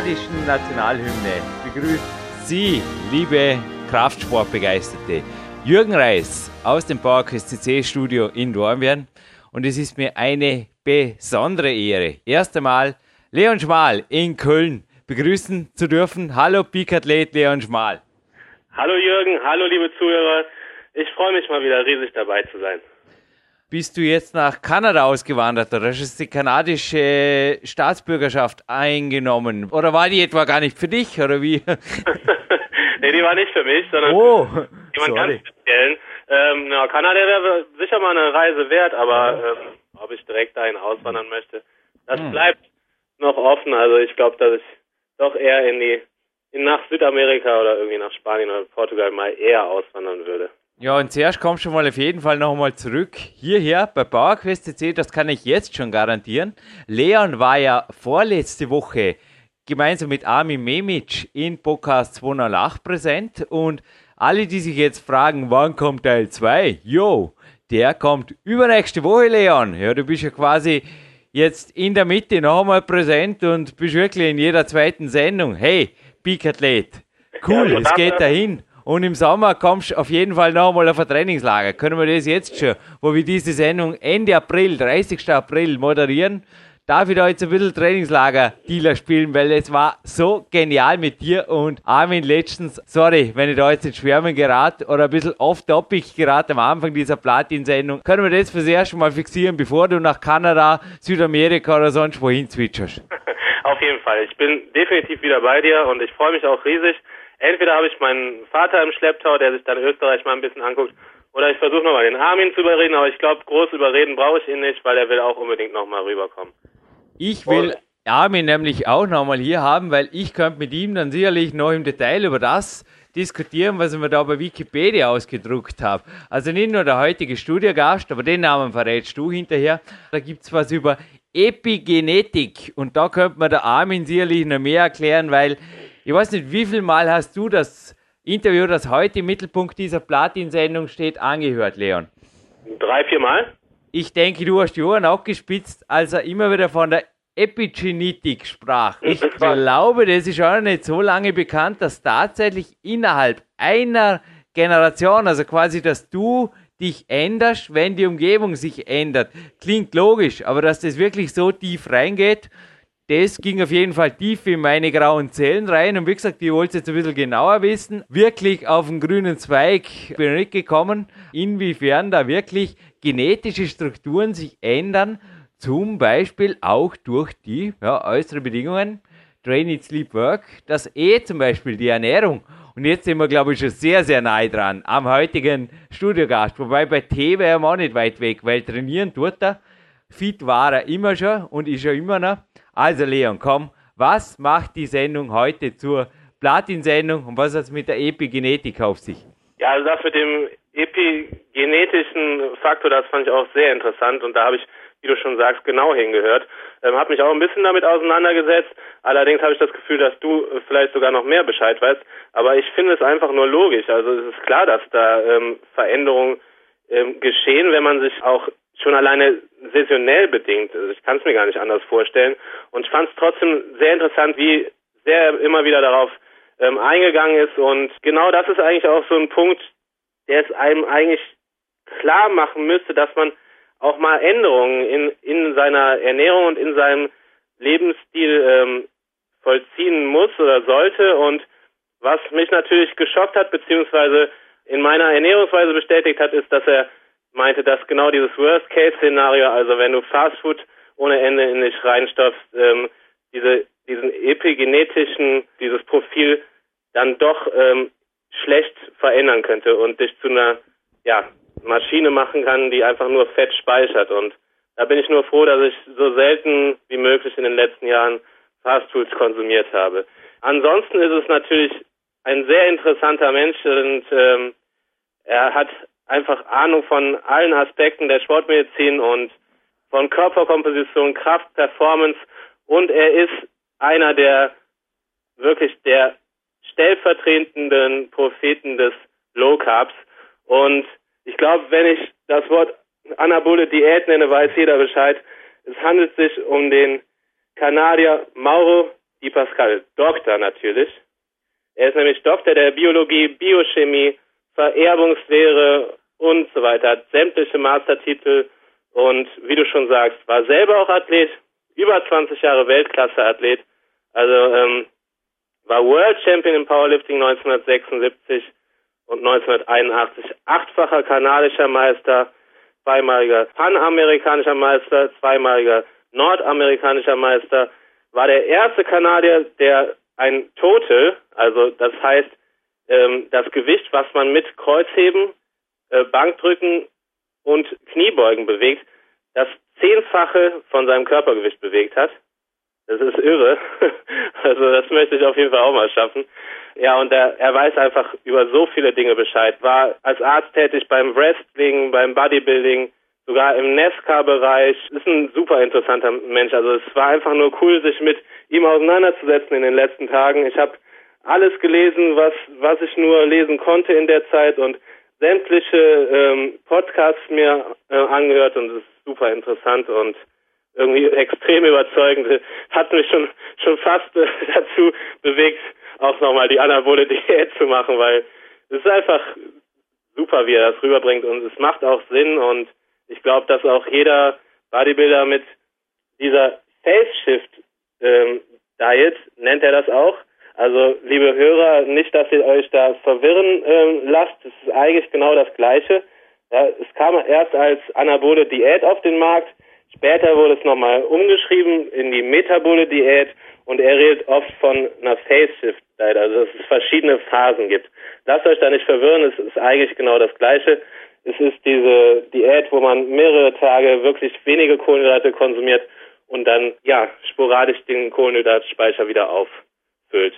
kanadischen Nationalhymne begrüßt Sie, liebe Kraftsportbegeisterte, Jürgen Reis aus dem PowerQuest CC Studio in Dornbirn. Und es ist mir eine besondere Ehre, erst einmal Leon Schmal in Köln begrüßen zu dürfen. Hallo Peak-Athlet Leon Schmal. Hallo Jürgen, hallo liebe Zuhörer. Ich freue mich mal wieder riesig dabei zu sein bist du jetzt nach Kanada ausgewandert oder hast du die kanadische Staatsbürgerschaft eingenommen? Oder war die etwa gar nicht für dich oder wie? nee, die war nicht für mich, sondern oh, jemand ganz speziellen. Ähm, na, Kanada wäre sicher mal eine Reise wert, aber ähm, ob ich direkt dahin auswandern möchte, das hm. bleibt noch offen. Also ich glaube, dass ich doch eher in die in nach Südamerika oder irgendwie nach Spanien oder Portugal mal eher auswandern würde. Ja, und zuerst kommst du mal auf jeden Fall noch einmal zurück hierher bei PowerQuest CC, das kann ich jetzt schon garantieren. Leon war ja vorletzte Woche gemeinsam mit Armin Memic in Podcast 208 präsent und alle, die sich jetzt fragen, wann kommt Teil 2? Jo, der kommt übernächste Woche, Leon. Ja, du bist ja quasi jetzt in der Mitte noch einmal präsent und bist wirklich in jeder zweiten Sendung. Hey, Peak Athlet, cool, ja, es geht dahin. Und im Sommer kommst du auf jeden Fall noch einmal auf ein Trainingslager. Können wir das jetzt schon, wo wir diese Sendung Ende April, 30. April moderieren, darf ich da jetzt ein bisschen Trainingslager-Dealer spielen, weil es war so genial mit dir und Armin letztens. Sorry, wenn ich da jetzt in Schwärmen gerate oder ein bisschen off-topic gerate am Anfang dieser Platin-Sendung. Können wir das fürs erste Mal fixieren, bevor du nach Kanada, Südamerika oder sonst wohin zwitscherst? Auf jeden Fall. Ich bin definitiv wieder bei dir und ich freue mich auch riesig entweder habe ich meinen Vater im Schlepptau, der sich dann Österreich mal ein bisschen anguckt, oder ich versuche nochmal den Armin zu überreden, aber ich glaube, groß überreden brauche ich ihn nicht, weil er will auch unbedingt nochmal rüberkommen. Ich will Und Armin nämlich auch nochmal hier haben, weil ich könnte mit ihm dann sicherlich noch im Detail über das diskutieren, was ich mir da bei Wikipedia ausgedruckt habe. Also nicht nur der heutige Studiogast, aber den Namen verrätst du hinterher. Da gibt es was über Epigenetik und da könnte man der Armin sicherlich noch mehr erklären, weil ich weiß nicht, wie viel Mal hast du das Interview, das heute im Mittelpunkt dieser Platin-Sendung steht, angehört, Leon? Drei, vier Mal. Ich denke, du hast die Ohren auch gespitzt, als er immer wieder von der Epigenetik sprach. Ich glaube, das ist auch nicht so lange bekannt, dass tatsächlich innerhalb einer Generation, also quasi, dass du dich änderst, wenn die Umgebung sich ändert. Klingt logisch, aber dass das wirklich so tief reingeht, das ging auf jeden Fall tief in meine grauen Zellen rein. Und wie gesagt, ich wollte es jetzt ein bisschen genauer wissen. Wirklich auf den grünen Zweig bin ich nicht gekommen, inwiefern da wirklich genetische Strukturen sich ändern. Zum Beispiel auch durch die ja, äußeren Bedingungen. Train, Eat, Sleep, Work. Das E zum Beispiel, die Ernährung. Und jetzt sind wir, glaube ich, schon sehr, sehr nahe dran am heutigen Studiogast. Wobei bei T wäre er auch nicht weit weg, weil trainieren tut er. Fit war er immer schon und ist er immer noch. Also Leon, komm, was macht die Sendung heute zur Platin-Sendung und was hat es mit der Epigenetik auf sich? Ja, also das mit dem epigenetischen Faktor, das fand ich auch sehr interessant und da habe ich, wie du schon sagst, genau hingehört. Ähm, habe mich auch ein bisschen damit auseinandergesetzt. Allerdings habe ich das Gefühl, dass du vielleicht sogar noch mehr Bescheid weißt. Aber ich finde es einfach nur logisch. Also es ist klar, dass da ähm, Veränderungen ähm, geschehen, wenn man sich auch schon alleine saisonell bedingt. Also ich kann es mir gar nicht anders vorstellen. Und ich fand es trotzdem sehr interessant, wie sehr er immer wieder darauf ähm, eingegangen ist. Und genau das ist eigentlich auch so ein Punkt, der es einem eigentlich klar machen müsste, dass man auch mal Änderungen in, in seiner Ernährung und in seinem Lebensstil ähm, vollziehen muss oder sollte. Und was mich natürlich geschockt hat, beziehungsweise in meiner Ernährungsweise bestätigt hat, ist, dass er meinte, dass genau dieses Worst-Case-Szenario, also wenn du Fastfood ohne Ende in dich reinstopfst, ähm, diese, diesen epigenetischen, dieses Profil dann doch ähm, schlecht verändern könnte und dich zu einer ja, Maschine machen kann, die einfach nur Fett speichert. Und da bin ich nur froh, dass ich so selten wie möglich in den letzten Jahren Fastfoods konsumiert habe. Ansonsten ist es natürlich ein sehr interessanter Mensch und ähm, er hat einfach Ahnung von allen Aspekten der Sportmedizin und von Körperkomposition, Kraft, Performance und er ist einer der wirklich der stellvertretenden Propheten des Low Carbs und ich glaube, wenn ich das Wort anabole Diät nenne, weiß jeder Bescheid. Es handelt sich um den Kanadier Mauro Di Pascal, Doktor natürlich. Er ist nämlich Doktor der Biologie, Biochemie, Vererbungslehre und so weiter, hat sämtliche Mastertitel und wie du schon sagst, war selber auch Athlet, über 20 Jahre Weltklasse-Athlet, also ähm, war World Champion im Powerlifting 1976 und 1981 achtfacher kanadischer Meister, zweimaliger panamerikanischer Meister, zweimaliger nordamerikanischer Meister, war der erste Kanadier, der ein Total, also das heißt ähm, das Gewicht, was man mit Kreuzheben, äh, Bankdrücken und Kniebeugen bewegt, das Zehnfache von seinem Körpergewicht bewegt hat. Das ist irre. Also das möchte ich auf jeden Fall auch mal schaffen. Ja, und er, er weiß einfach über so viele Dinge Bescheid. War als Arzt tätig beim Wrestling, beim Bodybuilding, sogar im NESCA-Bereich. Ist ein super interessanter Mensch. Also es war einfach nur cool, sich mit ihm auseinanderzusetzen in den letzten Tagen. Ich habe alles gelesen, was, was ich nur lesen konnte in der Zeit und sämtliche ähm, Podcasts mir äh, angehört und es ist super interessant und irgendwie extrem überzeugend. Hat mich schon schon fast äh, dazu bewegt, auch nochmal die anabole Diät zu machen, weil es ist einfach super, wie er das rüberbringt und es macht auch Sinn und ich glaube, dass auch jeder Bodybuilder mit dieser Face Shift ähm, Diet, nennt er das auch. Also, liebe Hörer, nicht, dass ihr euch da verwirren ähm, lasst. Es ist eigentlich genau das Gleiche. Ja, es kam erst als anabole Diät auf den Markt. Später wurde es nochmal umgeschrieben in die metabole Diät und er redet oft von einer Face Shift Diet, also dass es verschiedene Phasen gibt. Lasst euch da nicht verwirren, es ist eigentlich genau das Gleiche. Es ist diese Diät, wo man mehrere Tage wirklich wenige Kohlenhydrate konsumiert und dann, ja, sporadisch den Kohlenhydratspeicher wieder auffüllt.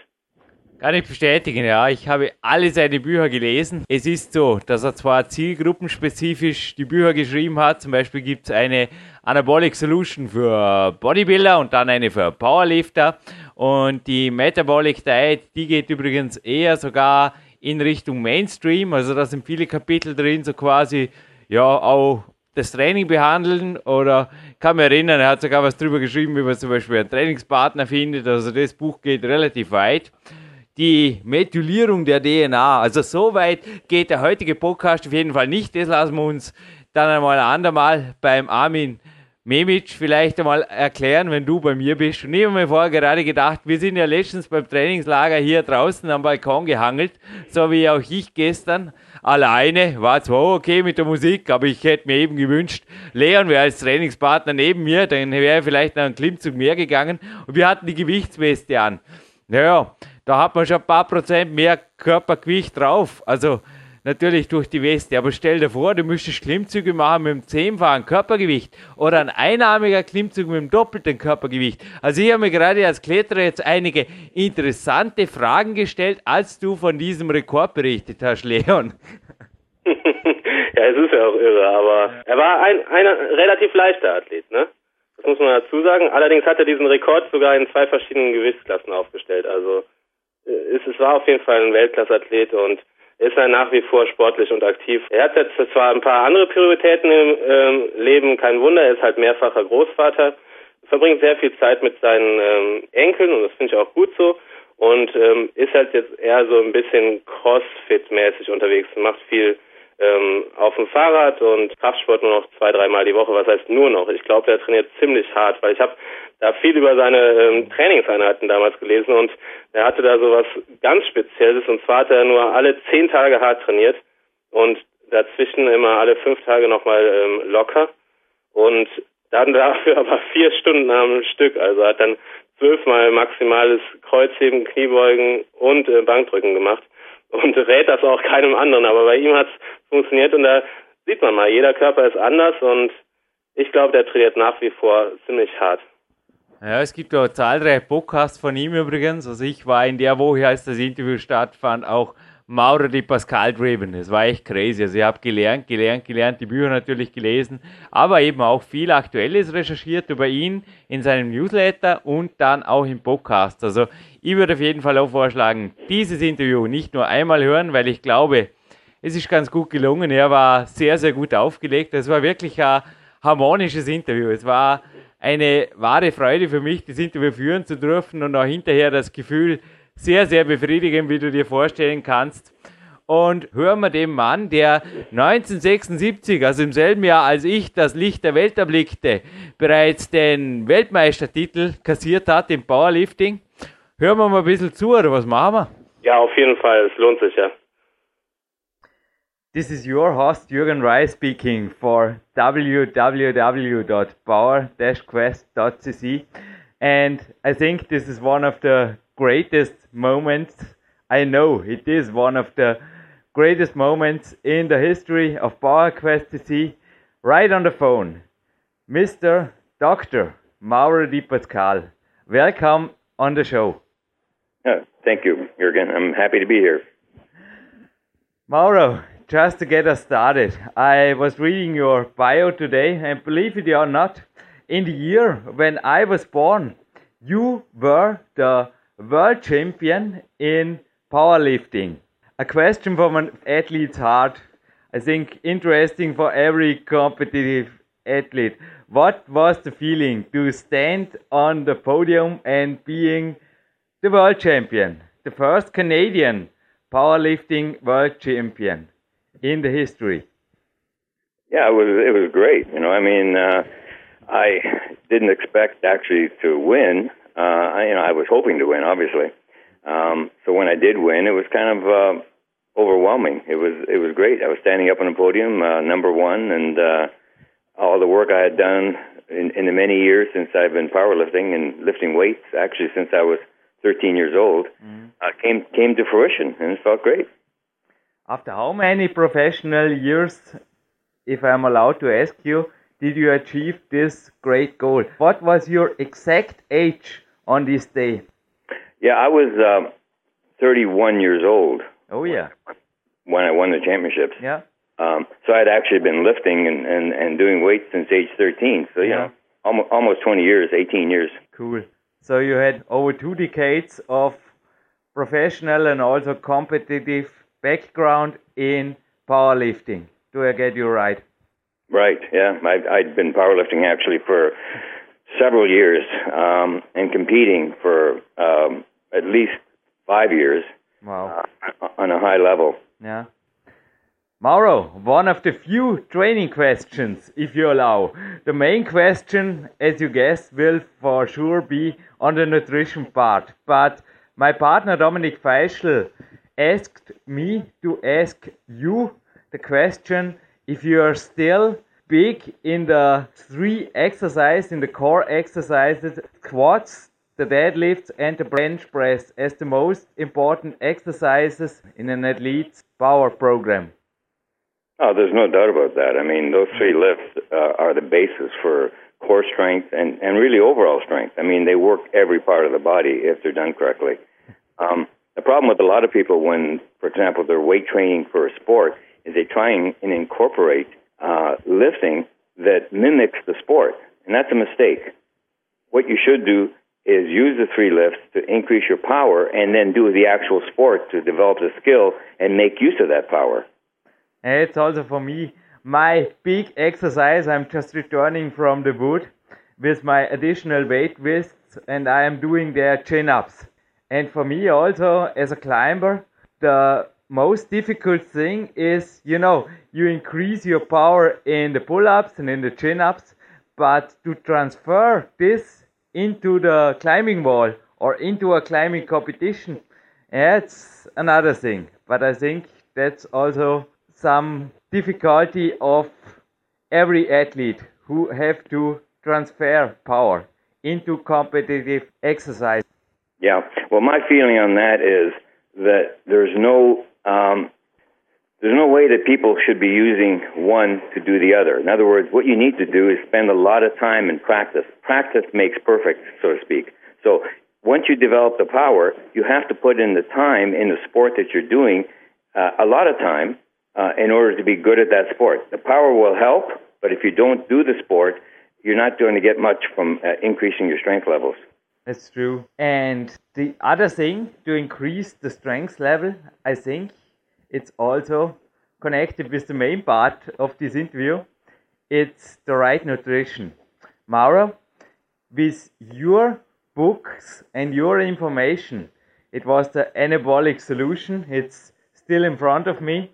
Kann ich bestätigen, ja. Ich habe alle seine Bücher gelesen. Es ist so, dass er zwar zielgruppenspezifisch die Bücher geschrieben hat. Zum Beispiel gibt es eine Anabolic Solution für Bodybuilder und dann eine für Powerlifter. Und die Metabolic Diet, die geht übrigens eher sogar in Richtung Mainstream. Also da sind viele Kapitel drin, so quasi, ja, auch das Training behandeln oder kann mich erinnern, er hat sogar was drüber geschrieben, wie man zum Beispiel einen Trainingspartner findet. Also das Buch geht relativ weit die Methylierung der DNA. Also so weit geht der heutige Podcast auf jeden Fall nicht. Das lassen wir uns dann einmal ein andermal beim Armin Memic vielleicht einmal erklären, wenn du bei mir bist. Und ich habe mir vorher gerade gedacht, wir sind ja letztens beim Trainingslager hier draußen am Balkon gehangelt, so wie auch ich gestern. Alleine war zwar okay mit der Musik, aber ich hätte mir eben gewünscht, Leon wäre als Trainingspartner neben mir, dann wäre vielleicht noch ein Klimmzug mehr gegangen. Und wir hatten die Gewichtsweste an. Naja, da hat man schon ein paar Prozent mehr Körpergewicht drauf. Also natürlich durch die Weste. Aber stell dir vor, du müsstest Klimmzüge machen mit dem zehnfachen Körpergewicht oder ein einarmiger Klimmzug mit dem doppelten Körpergewicht. Also ich habe mir gerade als Kletterer jetzt einige interessante Fragen gestellt, als du von diesem Rekord berichtet hast, Leon. ja, es ist ja auch irre, aber er war ein, ein relativ leichter Athlet, ne? Das muss man dazu sagen. Allerdings hat er diesen Rekord sogar in zwei verschiedenen Gewichtsklassen aufgestellt. Also es, es war auf jeden Fall ein Weltklasse-Athlet und ist er nach wie vor sportlich und aktiv. Er hat jetzt zwar ein paar andere Prioritäten im ähm, Leben, kein Wunder, er ist halt mehrfacher Großvater, verbringt sehr viel Zeit mit seinen ähm, Enkeln und das finde ich auch gut so und ähm, ist halt jetzt eher so ein bisschen Crossfit-mäßig unterwegs, macht viel ähm, auf dem Fahrrad und Kraftsport nur noch zwei, dreimal die Woche. Was heißt nur noch? Ich glaube, der trainiert ziemlich hart, weil ich habe da viel über seine ähm, Trainingseinheiten damals gelesen und er hatte da so was ganz Spezielles und zwar hat er nur alle zehn Tage hart trainiert und dazwischen immer alle fünf Tage nochmal ähm, locker und dann dafür aber vier Stunden am Stück. Also hat dann zwölfmal maximales Kreuzheben, Kniebeugen und äh, Bankdrücken gemacht und rät das auch keinem anderen. Aber bei ihm hat es funktioniert und da sieht man mal, jeder Körper ist anders und ich glaube, der trainiert nach wie vor ziemlich hart. Ja, es gibt auch zahlreiche Podcasts von ihm übrigens. Also ich war in der Woche, als das Interview stattfand, auch Mauro di Pascal driven. Das war echt crazy. Also ich habe gelernt, gelernt, gelernt, die Bücher natürlich gelesen, aber eben auch viel Aktuelles recherchiert über ihn in seinem Newsletter und dann auch im Podcast. Also ich würde auf jeden Fall auch vorschlagen, dieses Interview nicht nur einmal hören, weil ich glaube, es ist ganz gut gelungen. Er war sehr, sehr gut aufgelegt. Es war wirklich ein harmonisches Interview. Es war eine wahre Freude für mich, das Interview führen zu dürfen und auch hinterher das Gefühl sehr, sehr befriedigend, wie du dir vorstellen kannst. Und hören wir dem Mann, der 1976, also im selben Jahr als ich das Licht der Welt erblickte, bereits den Weltmeistertitel kassiert hat im Powerlifting. Hören wir mal ein bisschen zu, oder was machen wir? Ja, auf jeden Fall, es lohnt sich ja. This is your host Jürgen Reis speaking for www.power-quest.cc and I think this is one of the greatest moments. I know it is one of the greatest moments in the history of Power Quest CC right on the phone Mr. Dr. Mauro Di Pasquale. Welcome on the show. Yeah, thank you Jürgen. I'm happy to be here. Mauro just to get us started, I was reading your bio today, and believe it or not, in the year when I was born, you were the world champion in powerlifting. A question from an athlete's heart, I think interesting for every competitive athlete. What was the feeling to stand on the podium and being the world champion, the first Canadian powerlifting world champion? In the history? Yeah, it was it was great. You know, I mean, uh, I didn't expect actually to win. Uh, I, you know, I was hoping to win, obviously. Um, so when I did win, it was kind of uh, overwhelming. It was it was great. I was standing up on the podium, uh, number one, and uh, all the work I had done in, in the many years since I've been powerlifting and lifting weights, actually since I was 13 years old, mm-hmm. uh, came came to fruition, and it felt great. After how many professional years, if I'm allowed to ask you, did you achieve this great goal? What was your exact age on this day? Yeah, I was uh, 31 years old. Oh, yeah. When I won the championships. Yeah. Um, so I'd actually been lifting and, and, and doing weights since age 13. So, you yeah. know, almost, almost 20 years, 18 years. Cool. So you had over two decades of professional and also competitive background in powerlifting. Do I get you right? Right. Yeah, I, I'd been powerlifting actually for several years um, and competing for um, at least five years. Wow. Uh, on a high level. Yeah. Mauro, one of the few training questions, if you allow. The main question, as you guess, will for sure be on the nutrition part. But my partner Dominik Feischl asked me to ask you the question if you are still big in the three exercises, in the core exercises, squats, the deadlifts, and the bench press as the most important exercises in an athlete's power program. Oh, there's no doubt about that. I mean, those three lifts uh, are the basis for core strength and, and really overall strength. I mean, they work every part of the body if they're done correctly. Um, the problem with a lot of people when, for example, they're weight training for a sport is they try and, incorporate uh, lifting that mimics the sport, and that's a mistake. What you should do is use the three lifts to increase your power and then do the actual sport to develop the skill and make use of that power. It's also for me my big exercise. I'm just returning from the boot with my additional weight vests and I am doing their chin ups. And for me also as a climber, the most difficult thing is, you know, you increase your power in the pull ups and in the chin ups, but to transfer this into the climbing wall or into a climbing competition, that's another thing. But I think that's also some difficulty of every athlete who have to transfer power into competitive exercise. Yeah. Well, my feeling on that is that there's no um, there's no way that people should be using one to do the other. In other words, what you need to do is spend a lot of time in practice. Practice makes perfect, so to speak. So once you develop the power, you have to put in the time in the sport that you're doing, uh, a lot of time, uh, in order to be good at that sport. The power will help, but if you don't do the sport, you're not going to get much from uh, increasing your strength levels. That's true. And the other thing to increase the strength level, I think, it's also connected with the main part of this interview. It's the right nutrition. Mauro, with your books and your information, it was the anabolic solution. It's still in front of me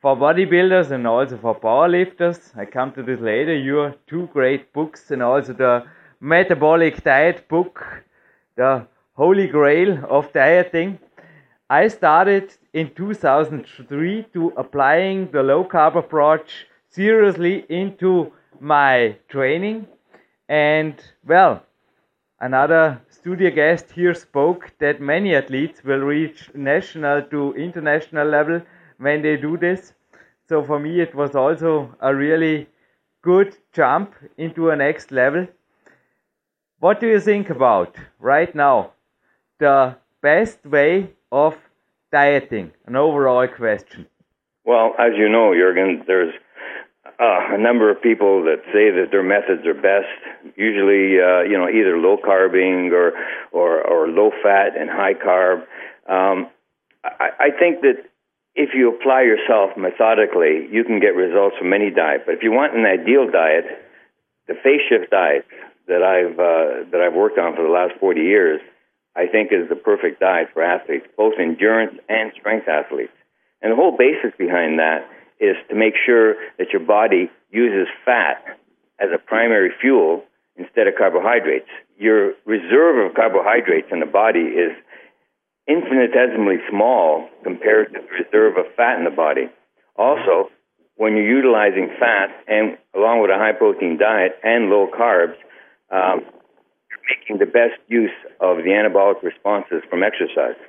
for bodybuilders and also for powerlifters. I come to this later. Your two great books and also the metabolic diet book, the holy grail of dieting. I started in 2003 to applying the low carb approach seriously into my training. And well, another studio guest here spoke that many athletes will reach national to international level when they do this. So for me, it was also a really good jump into a next level. What do you think about right now the best way of dieting? An overall question. Well, as you know, Jurgen, there's uh, a number of people that say that their methods are best. Usually, uh, you know, either low carbing or or, or low fat and high carb. Um, I, I think that if you apply yourself methodically, you can get results from any diet. But if you want an ideal diet, the phase shift diet that I've uh, that I've worked on for the last 40 years I think is the perfect diet for athletes, both endurance and strength athletes. And the whole basis behind that is to make sure that your body uses fat as a primary fuel instead of carbohydrates. Your reserve of carbohydrates in the body is infinitesimally small compared to the reserve of fat in the body. Also, when you're utilizing fat and along with a high protein diet and low carbs, um, making the best use of the anabolic responses from exercise.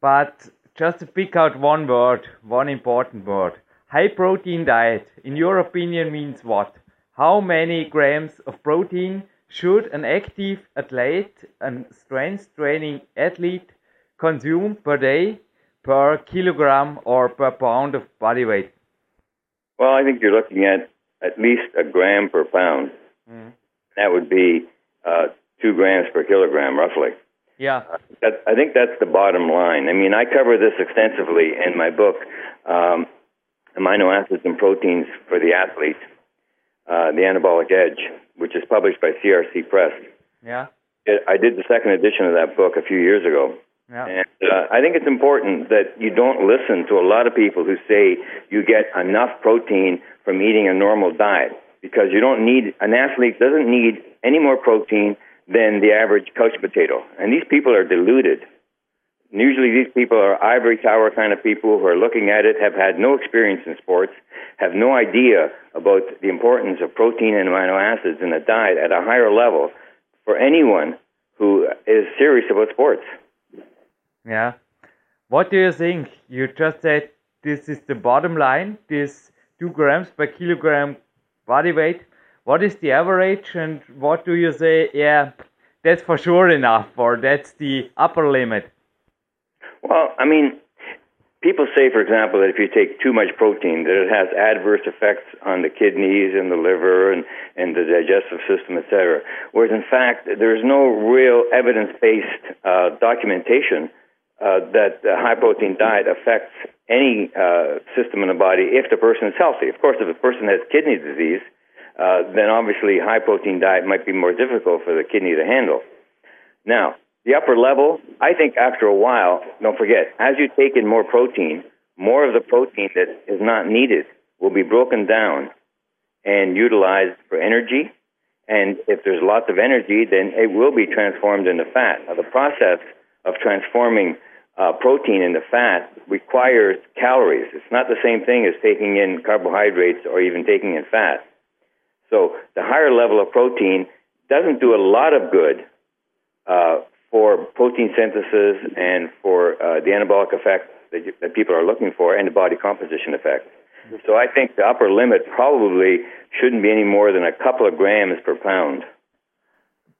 But just to pick out one word, one important word. High protein diet, in your opinion, means what? How many grams of protein should an active athlete, a strength training athlete, consume per day, per kilogram, or per pound of body weight? Well, I think you're looking at at least a gram per pound. Mm. That would be uh, two grams per kilogram, roughly. Yeah. Uh, that, I think that's the bottom line. I mean, I cover this extensively in my book, um, Amino Acids and Proteins for the Athlete, uh, The Anabolic Edge, which is published by CRC Press. Yeah. It, I did the second edition of that book a few years ago. Yeah. And uh, I think it's important that you don't listen to a lot of people who say you get enough protein from eating a normal diet because you don't need an athlete doesn't need any more protein than the average couch potato. And these people are deluded. Usually, these people are ivory tower kind of people who are looking at it, have had no experience in sports, have no idea about the importance of protein and amino acids in the diet at a higher level for anyone who is serious about sports. Yeah. What do you think? You just said this is the bottom line, this two grams per kilogram body weight what is the average and what do you say? Yeah that's for sure enough or that's the upper limit. Well i mean people say, for example, that if you take too much protein, that it has adverse effects on the kidneys and the liver and, and the digestive system, etc. Whereas, in fact, there's no real evidence-based uh, documentation uh, that a high protein diet affects any uh, system in the body if the person is healthy. Of course, if a person has kidney disease, uh, then obviously high protein diet might be more difficult for the kidney to handle. Now, the upper level, I think after a while, don't forget, as you take in more protein, more of the protein that is not needed will be broken down and utilized for energy. And if there's lots of energy, then it will be transformed into fat. Now, the process of transforming uh, protein into fat requires calories. It's not the same thing as taking in carbohydrates or even taking in fat. So the higher level of protein doesn't do a lot of good uh, for protein synthesis and for uh, the anabolic effect that, you, that people are looking for and the body composition effect. So I think the upper limit probably shouldn't be any more than a couple of grams per pound.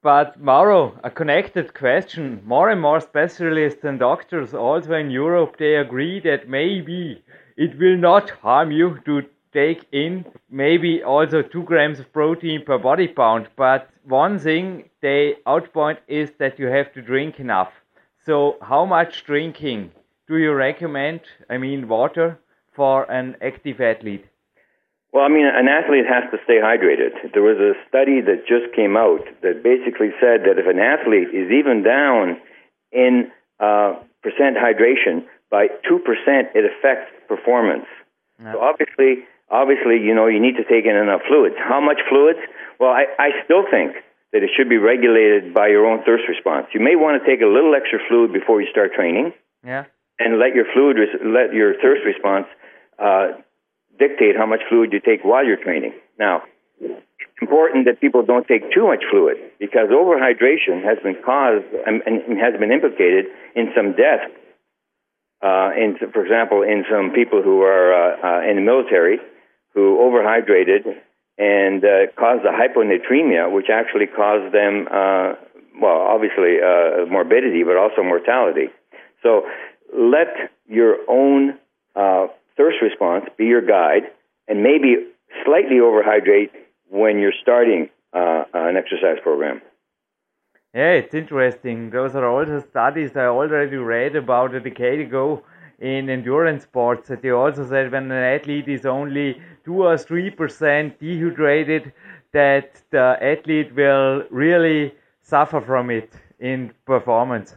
But Mauro, a connected question. More and more specialists and doctors also in Europe they agree that maybe it will not harm you to take in maybe also two grams of protein per body pound. But one thing they outpoint is that you have to drink enough. So how much drinking do you recommend? I mean water for an active athlete. Well, I mean, an athlete has to stay hydrated. There was a study that just came out that basically said that if an athlete is even down in uh, percent hydration by 2%, it affects performance. So obviously, obviously, you know, you need to take in enough fluids. How much fluids? Well, I, I still think that it should be regulated by your own thirst response. You may want to take a little extra fluid before you start training. Yeah. And let your fluid, let your thirst response uh, dictate how much fluid you take while you're training. Now, it's important that people don't take too much fluid because overhydration has been caused and, has been implicated in some deaths uh, in, for example, in some people who are uh, uh, in the military who overhydrated and uh, caused a hyponatremia, which actually caused them, uh, well, obviously uh, morbidity, but also mortality. So let your own thirst response be your guide, and maybe slightly overhydrate when you're starting uh, an exercise program. Yeah, it's interesting. Those are also studies I already read about a decade ago in endurance sports that they also said when an athlete is only 2 or 3% dehydrated, that the athlete will really suffer from it in performance.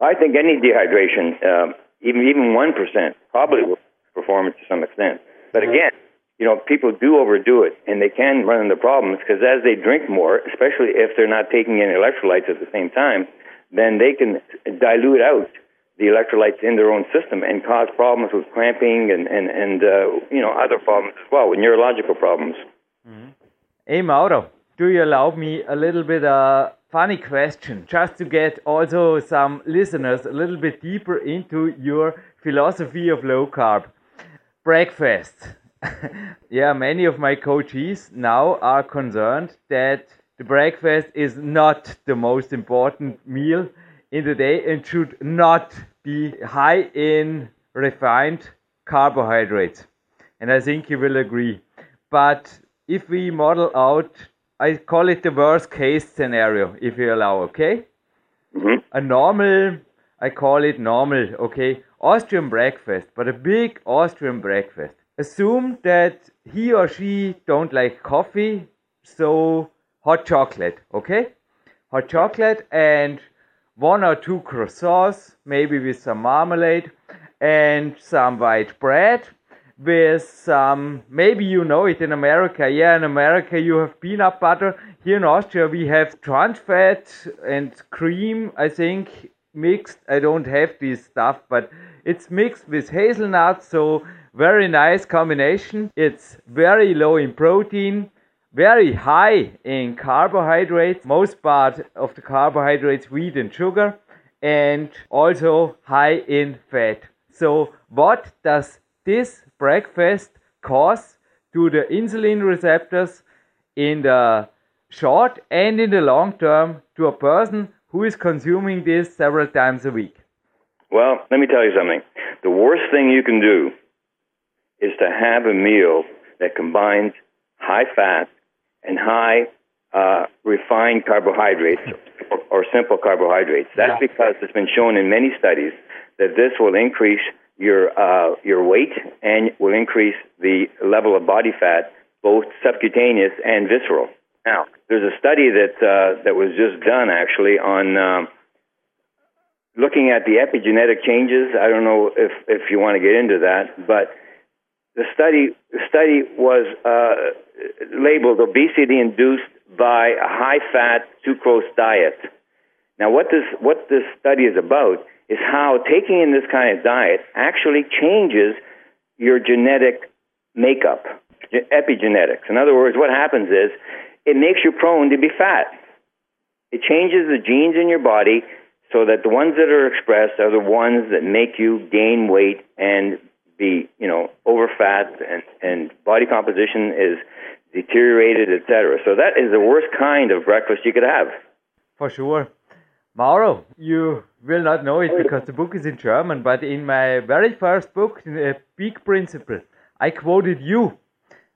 I think any dehydration, um, even even 1%, probably will perform it to some extent. But again, you know, people do overdo it, and they can run into problems because as they drink more, especially if they're not taking in electrolytes at the same time, then they can dilute out the electrolytes in their own system and cause problems with cramping and and and uh, you know other problems as well, with neurological problems. Mm-hmm. Hey Mauro, do you allow me a little bit a funny question, just to get also some listeners a little bit deeper into your philosophy of low carb breakfast? yeah, many of my coaches now are concerned that the breakfast is not the most important meal in the day and should not be high in refined carbohydrates. And I think you will agree. But if we model out, I call it the worst case scenario, if you allow, okay? Mm-hmm. A normal, I call it normal, okay? Austrian breakfast, but a big Austrian breakfast assume that he or she don't like coffee, so hot chocolate, okay? Hot chocolate and one or two croissants, maybe with some marmalade and some white bread with some, maybe you know it in America. Yeah, in America you have peanut butter. Here in Austria we have trans fat and cream, I think, mixed. I don't have this stuff, but it's mixed with hazelnuts, so very nice combination. It's very low in protein, very high in carbohydrates, most part of the carbohydrates, wheat and sugar, and also high in fat. So, what does this breakfast cause to the insulin receptors in the short and in the long term to a person who is consuming this several times a week? Well, let me tell you something. the worst thing you can do is to have a meal that combines high fat and high uh, refined carbohydrates or, or, simple carbohydrates. That's yeah. because it's been shown in many studies that this will increase your uh, your weight and will increase the level of body fat, both subcutaneous and visceral. Now, there's a study that uh, that was just done actually on um, looking at the epigenetic changes. I don't know if if you want to get into that, but the study the study was uh, labeled obesity induced by a high fat sucrose diet. Now, what this what this study is about is how taking in this kind of diet actually changes your genetic makeup, epigenetics. In other words, what happens is it makes you prone to be fat. It changes the genes in your body so that the ones that are expressed are the ones that make you gain weight and be, you know, over fat and, and body composition is deteriorated, etc. So that is the worst kind of breakfast you could have. For sure. Mauro, you will not know it oh, because the book is in German, but in my very first book, the uh, Peak Principle, I quoted you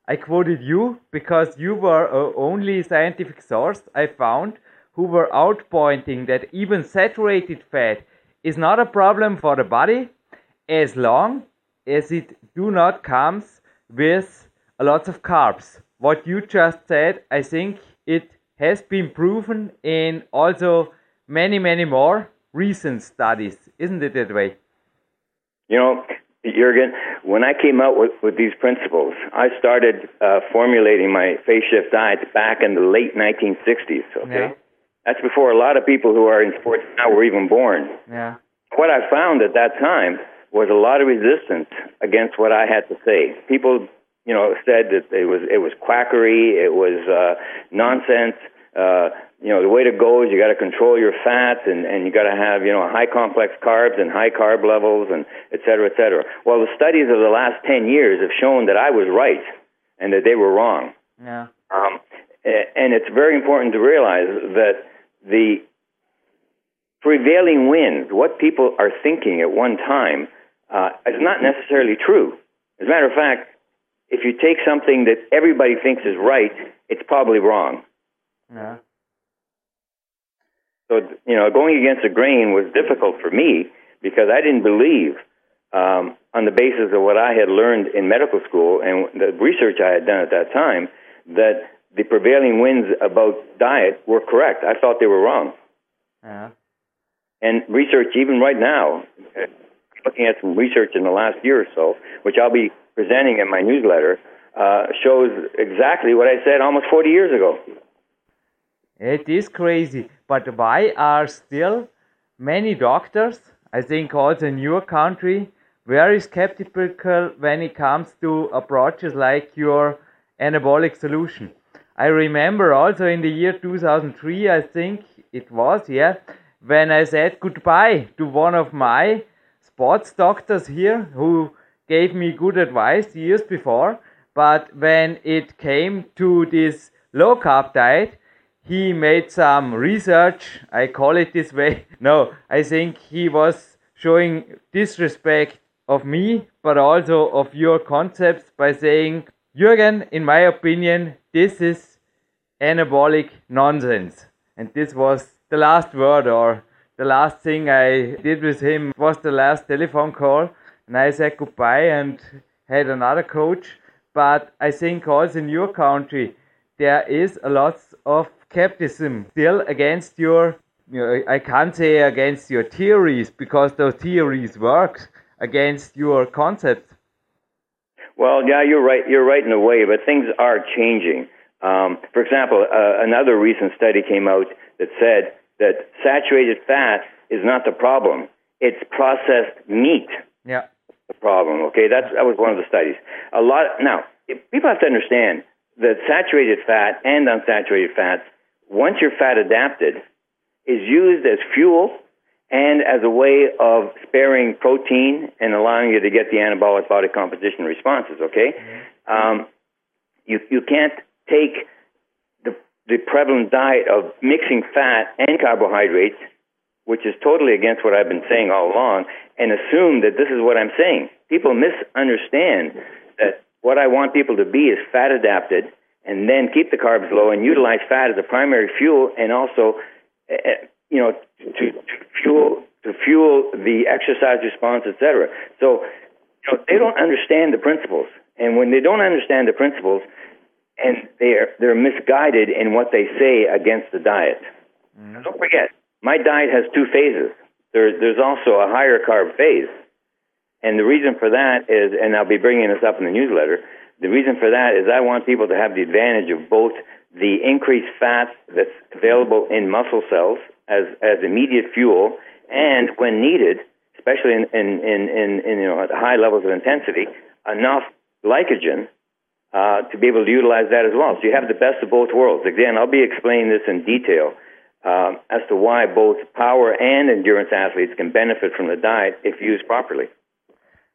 I quoted you because you were the only scientific source I found who were outpointing that even saturated fat is not a problem for the body as long as it do not comes with a lot of carbs. What you just said, I think it has been proven in also many, many more recent studies. Isn't it that way? You know, Jurgen, when I came out with, with these principles, I started uh, formulating my phase shift diets back in the late 1960s. Okay, yeah. That's before a lot of people who are in sports now were even born. Yeah. What I found at that time was a lot of resistance against what I had to say. People, you know, said that it was it was quackery, it was uh, nonsense. Uh, you know, the way to go is you got to control your fats and, and you got to have, you know, high complex carbs and high carb levels and et cetera, et cetera. Well, the studies of the last 10 years have shown that I was right and that they were wrong. Yeah. Um, and it's very important to realize that the prevailing winds, what people are thinking at one time, uh, is not necessarily true. As a matter of fact, if you take something that everybody thinks is right, it's probably wrong. Yeah. So, you know, going against the grain was difficult for me because I didn't believe, um, on the basis of what I had learned in medical school and the research I had done at that time, that the prevailing winds about diet were correct. I thought they were wrong. Yeah. And research, even right now, looking at some research in the last year or so, which I'll be presenting in my newsletter, uh, shows exactly what I said almost 40 years ago. It is crazy. But why are still many doctors, I think also in your country, very skeptical when it comes to approaches like your anabolic solution? I remember also in the year 2003, I think it was, yeah, when I said goodbye to one of my sports doctors here who gave me good advice years before. But when it came to this low carb diet, he made some research. I call it this way. No, I think he was showing disrespect of me, but also of your concepts by saying, Jürgen, in my opinion, this is anabolic nonsense. And this was the last word or the last thing I did with him was the last telephone call. And I said goodbye and had another coach. But I think also in your country, there is a lot of skepticism still against your you know, I can't say against your theories because those theories work against your concepts. Well, yeah, you're right. You're right in a way, but things are changing. Um, for example, uh, another recent study came out that said that saturated fat is not the problem; it's processed meat. Yeah, the problem. Okay, that's that was one of the studies. A lot now. People have to understand that saturated fat and unsaturated fats once you're fat adapted, is used as fuel and as a way of sparing protein and allowing you to get the anabolic body composition responses. Okay, mm-hmm. um, you you can't take the the prevalent diet of mixing fat and carbohydrates which is totally against what I've been saying all along, and assume that this is what I'm saying. People misunderstand that what I want people to be is fat adapted and then keep the carbs low and utilize fat as a primary fuel and also, uh, you know, to, to fuel to fuel the exercise response, etc. So, you know, they don't understand the principles, and when they don't understand the principles, and they're they're misguided in what they say against the diet. Mm-hmm. Don't forget, my diet has two phases. There's there's also a higher carb phase, and the reason for that is, and I'll be bringing this up in the newsletter. The reason for that is I want people to have the advantage of both the increased fat that's available in muscle cells as, as immediate fuel, and when needed, especially in, in, in, in, in you know, at high levels of intensity, enough glycogen uh, to be able to utilize that as well. So you have the best of both worlds. Again, I'll be explaining this in detail uh, as to why both power and endurance athletes can benefit from the diet if used properly.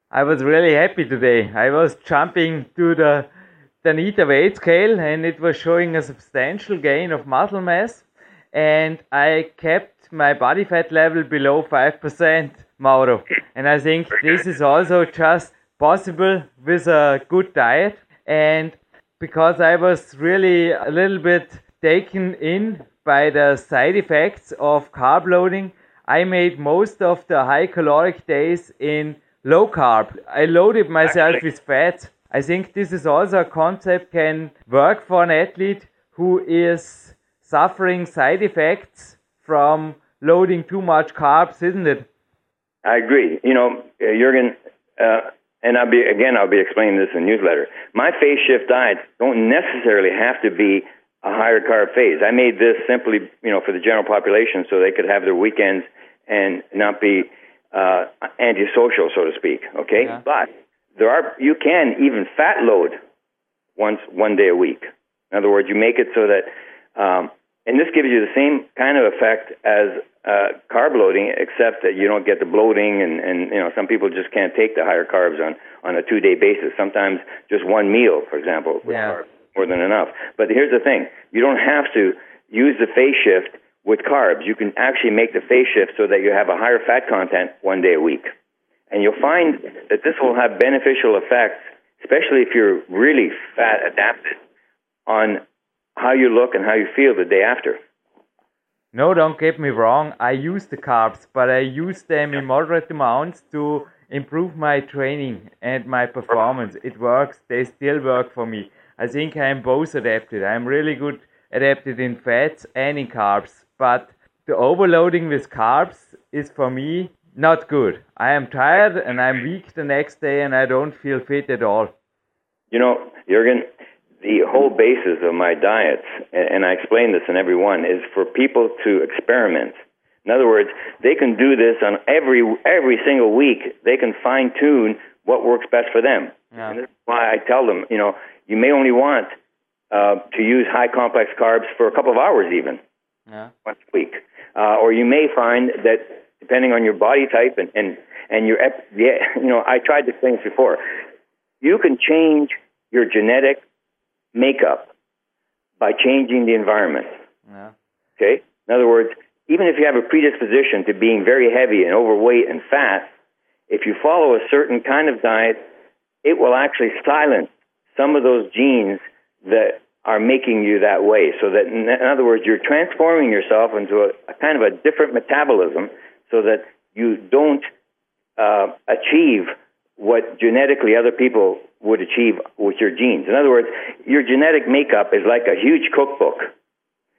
I was really happy today. I was jumping to the Tanita weight scale and it was showing a substantial gain of muscle mass and I kept my body fat level below 5%, Mauro. And I think this is also just possible with a good diet and because I was really a little bit taken in by the side effects of carb loading, I made most of the high caloric days in low carb. I loaded myself Actually. with fat. I think this is also a concept can work for an athlete who is suffering side effects from loading too much carbs, isn't it? I agree. You know, uh, Jurgen, uh, and I'll be again, I'll be explaining this in the newsletter. My phase shift diets don't necessarily have to be a higher carb phase. I made this simply, you know, for the general population, so they could have their weekends and not be uh, antisocial, so to speak. Okay, yeah. but there are you can even fat load once one day a week. In other words, you make it so that, um, and this gives you the same kind of effect as uh, carb loading, except that you don't get the bloating, and and you know some people just can't take the higher carbs on on a two day basis. Sometimes just one meal, for example, with yeah. carbs more than enough. But here's the thing: you don't have to use the phase shift with carbs, you can actually make the phase shift so that you have a higher fat content one day a week. And you'll find that this will have beneficial effects, especially if you're really fat adapted, on how you look and how you feel the day after. No, don't get me wrong. I use the carbs, but I use them in moderate amounts to improve my training and my performance. It works. They still work for me. I think I'm both adapted. I'm really good adapted in fats and in carbs but the overloading with carbs is for me not good. I am tired and I'm weak the next day and I don't feel fit at all. You know, Jurgen, the whole basis of my diets, and I explain this in every one, is for people to experiment. In other words, they can do this on every every single week. They can fine tune what works best for them. Yeah. And this is why I tell them, you know, you may only want uh, to use high complex carbs for a couple of hours, even yeah. once a week. Uh, or you may find that depending on your body type and, and, and your, yeah, you know, I tried to explain this before. You can change your genetic makeup by changing the environment. Yeah. Okay? In other words, even if you have a predisposition to being very heavy and overweight and fat, if you follow a certain kind of diet, it will actually silence some of those genes that are making you that way. So that, in, other words, you're transforming yourself into a, a kind of a different metabolism so that you don't uh, achieve what genetically other people would achieve with your genes. In other words, your genetic makeup is like a huge cookbook.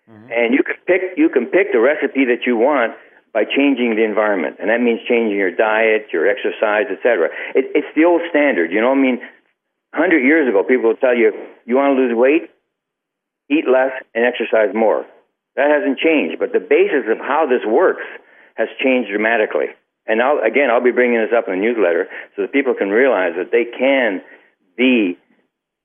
Mm-hmm. And you can pick you can pick the recipe that you want by changing the environment, and that means changing your diet, your exercise, etc. It, it's the old standard, you know. I mean, hundred years ago, people would tell you, you want to lose weight, eat less, and exercise more. That hasn't changed, but the basis of how this works has changed dramatically. And I'll, again, I'll be bringing this up in the newsletter so that people can realize that they can be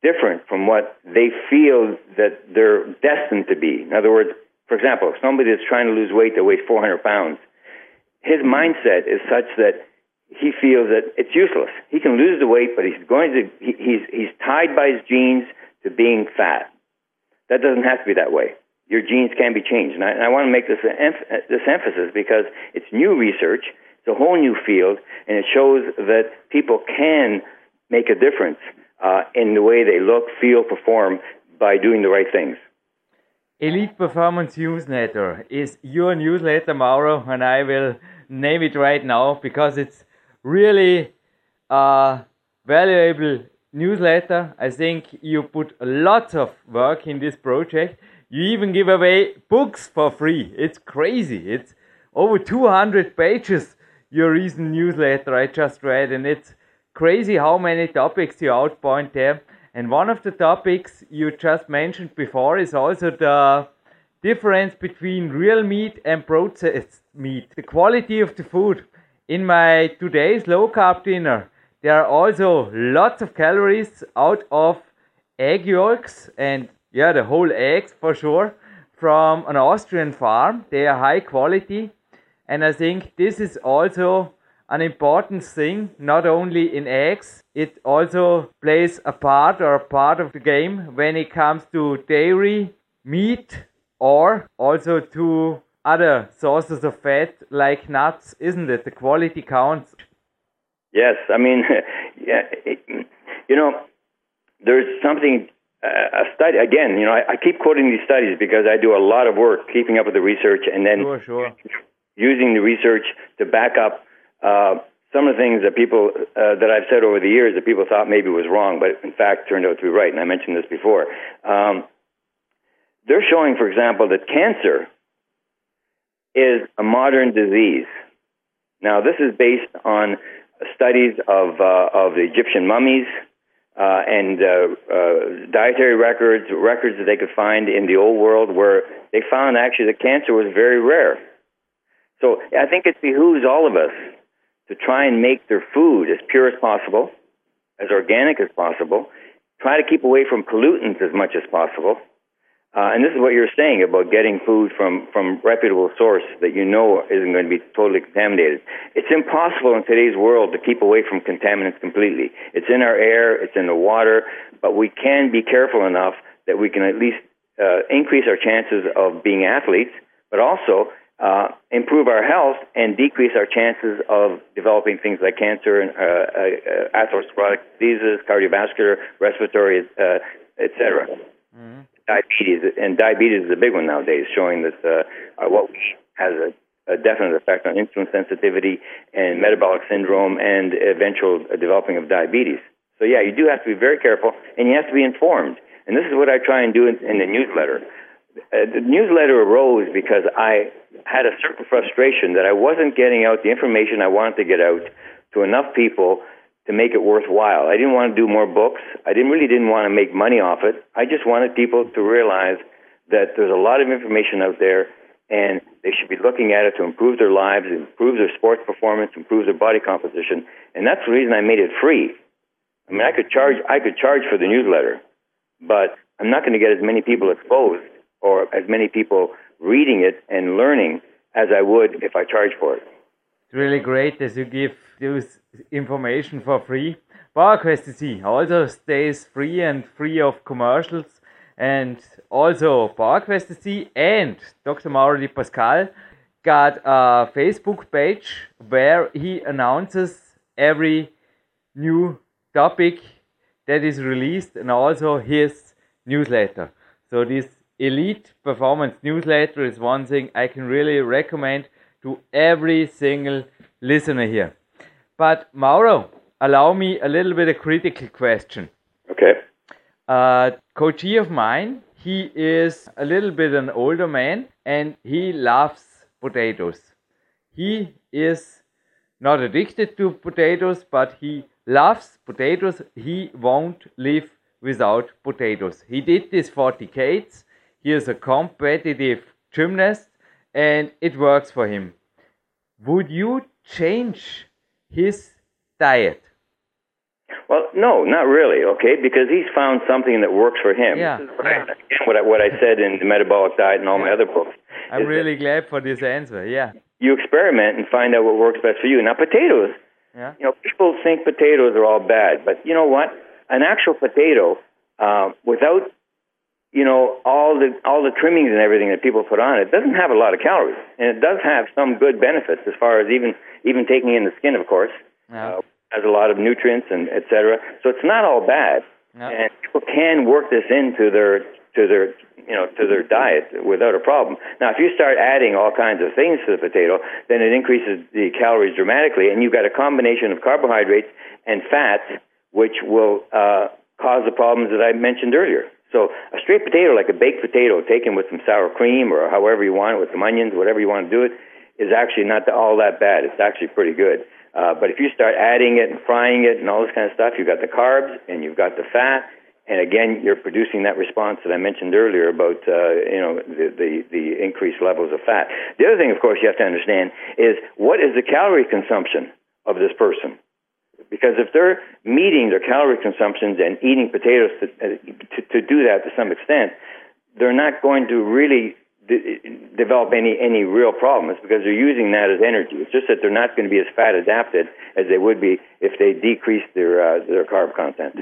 different from what they feel that they're destined to be. In other words, for example, somebody that's trying to lose weight that weighs 400 pounds, his mindset is such that he feels that it's useless. He can lose the weight, but he's going to he, he's he's tied by his genes to being fat. That doesn't have to be that way. your genes can be changed. And I, and I want to make this, this emphasis because it's new research, it's a whole new field, and it shows that people can make a difference uh, in the way they look, feel, perform by doing the right things. Elite Performance Newsletter is your newsletter, Mauro, and I will name it right now because it's really a valuable newsletter. I think you put lots of work in this project. You even give away books for free. It's crazy. It's over 200 pages, your recent newsletter I just read, and it's crazy how many topics you outpoint there. And one of the topics you just mentioned before is also the difference between real meat and processed meat, the quality of the food. In my today's low carb dinner, there are also lots of calories out of egg yolks and yeah, the whole eggs for sure from an Austrian farm. They are high quality, and I think this is also an important thing, not only in eggs, it also plays a part or a part of the game when it comes to dairy, meat, or also to other sources of fat like nuts, isn't it? The quality counts. Yes, I mean, yeah, it, you know, there's something uh, a study again. You know, I, I, keep quoting these studies because I do a lot of work keeping up with the research and then sure, sure. using the research to back up uh, some of the things that people uh, that I've said over the years that people thought maybe was wrong, but in fact turned out to be right. And I mentioned this before. Um, they're showing, for example, that cancer is a modern disease. Now, this is based on studies of uh, of the Egyptian mummies. Uh, and uh, uh, dietary records, records that they could find in the old world, where they found actually that cancer was very rare. So I think it behooves all of us to try and make their food as pure as possible, as organic as possible, try to keep away from pollutants as much as possible. Uh, and this is what you're saying about getting food from, from reputable source that you know isn't going to be totally contaminated. It's impossible in today's world to keep away from contaminants completely. It's in our air, it's in the water, but we can be careful enough that we can at least uh, increase our chances of being athletes, but also uh, improve our health and decrease our chances of developing things like cancer and uh, uh, atherosclerotic diseases, cardiovascular, respiratory, uh, etc. Mm-hmm. Diabetes and diabetes is a big one nowadays, showing that uh, uh, what has a, a definite effect on insulin sensitivity and metabolic syndrome and eventual developing of diabetes. So yeah, you do have to be very careful, and you have to be informed. And this is what I try and do in, in the newsletter. Uh, the newsletter arose because I had a certain frustration that I wasn't getting out the information I wanted to get out to enough people to make it worthwhile. I didn't want to do more books. I didn't really didn't want to make money off it. I just wanted people to realize that there's a lot of information out there and they should be looking at it to improve their lives, improve their sports performance, improve their body composition. And that's the reason I made it free. I mean, I could charge I could charge for the newsletter, but I'm not going to get as many people exposed or as many people reading it and learning as I would if I charged for it. It's really great that you give this information for free. PowerQuest CC also stays free and free of commercials. And also PowerQuest CC and Dr. Mauro Di Pasquale got a Facebook page where he announces every new topic that is released and also his newsletter. So this Elite Performance Newsletter is one thing I can really recommend to every single listener here. But Mauro, allow me a little bit of critical question. Okay. Uh, coachee of mine, he is a little bit an older man and he loves potatoes. He is not addicted to potatoes, but he loves potatoes. He won't live without potatoes. He did this for decades he is a competitive gymnast and it works for him. Would you change his diet? Well, no, not really, okay, because he's found something that works for him. Yeah. What, I, what, I, what I said in the metabolic diet and all yeah. my other books. I'm really glad for this answer, yeah. You experiment and find out what works best for you. Now, potatoes, yeah. you know, people think potatoes are all bad, but you know what? An actual potato, uh, without you know, all the all the trimmings and everything that people put on it doesn't have a lot of calories, and it does have some good benefits as far as even even taking in the skin, of course. Yeah. Uh, has a lot of nutrients and et cetera. So it's not all bad, Yeah. and people can work this into their to their you know to their diet without a problem. Now, if you start adding all kinds of things to the potato, then it increases the calories dramatically, and you've got a combination of carbohydrates and fats, which will uh, cause the problems that I mentioned earlier. So a straight potato, like a baked potato, taken with some sour cream or however you want it, with some onions, whatever you want to do it, is actually not all that bad. It's actually pretty good. Uh, but if you start adding it and frying it and all this kind of stuff, you've got the carbs and you've got the fat, and again, you're producing that response that I mentioned earlier about uh, you know the, the the increased levels of fat. The other thing, of course, you have to understand is what is the calorie consumption of this person because if they're meeting their calorie consumptions and eating potatoes to, uh, to, to do that to some extent, they're not going to really de- develop any any real problems because they're using that as energy. It's just that they're not going to be as fat adapted as they would be if they decreased their uh, their carb content.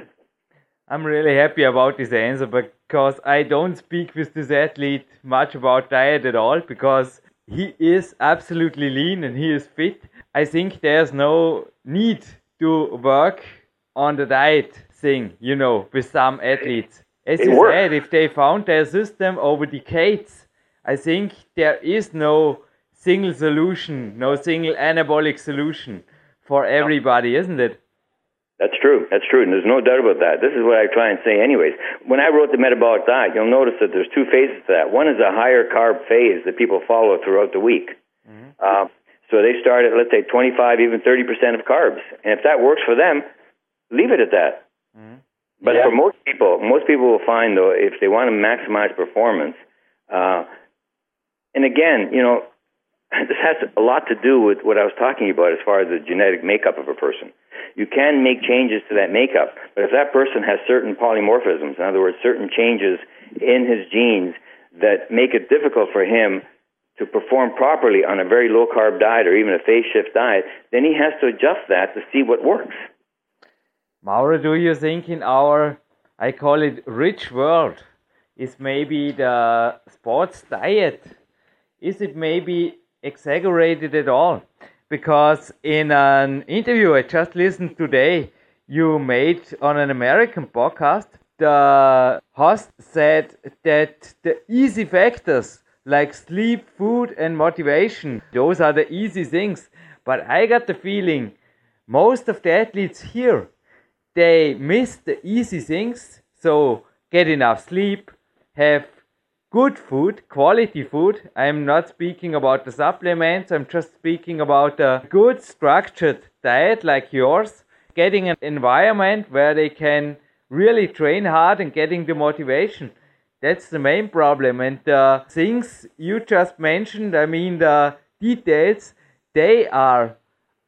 I'm really happy about this answer because I don't speak with this athlete much about diet at all because he is absolutely lean and he is fit. I think there's no need to work on the diet thing, you know, with some athletes. As It you works. said, if they found their system over decades, I think there is no single solution, no single anabolic solution for everybody, isn't it? That's true. That's true. And there's no doubt about that. This is what I try and say, anyways. When I wrote the metabolic diet, you'll notice that there's two phases to that. One is a higher carb phase that people follow throughout the week. Uh, so they start at, let's say, 25, even 30% of carbs. And if that works for them, leave it at that. But Yeah. for most people, most people will find, though, if they want to maximize performance, uh, and again, you know, this has a lot to do with what I was talking about as far as the genetic makeup of a person. You can make changes to that makeup, but if that person has certain polymorphisms, in other words, certain changes in his genes that make it difficult for him to perform properly on a very low carb diet or even a phase shift diet, then he has to adjust that to see what works. Mauro, do you think in our, I call it rich world, is maybe the sports diet, is it maybe exaggerated at all? Because in an interview I just listened today, you made on an American podcast, the host said that the easy factors like sleep, food, and motivation, those are the easy things. But I got the feeling most of the athletes here they miss the easy things. So get enough sleep, have good food, quality food. I'm not speaking about the supplements, I'm just speaking about a good structured diet like yours, getting an environment where they can really train hard and getting the motivation. That's the main problem. And the things you just mentioned, I mean the details, they are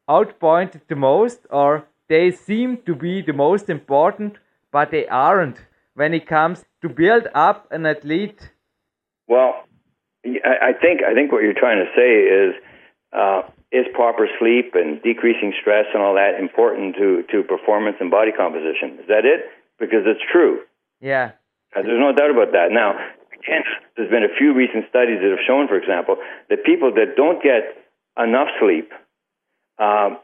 outpointed the most or they seem to be the most important, but they aren't when it comes to build up an athlete. Well, I I think I think what you're trying to say is uh, is proper sleep and decreasing stress and all that important to to performance and body composition? Is that it? Because it's true. Yeah, Uh, There's no doubt about that. Now, again, there's been a few recent studies that have shown, for example, that people that don't get enough sleep um,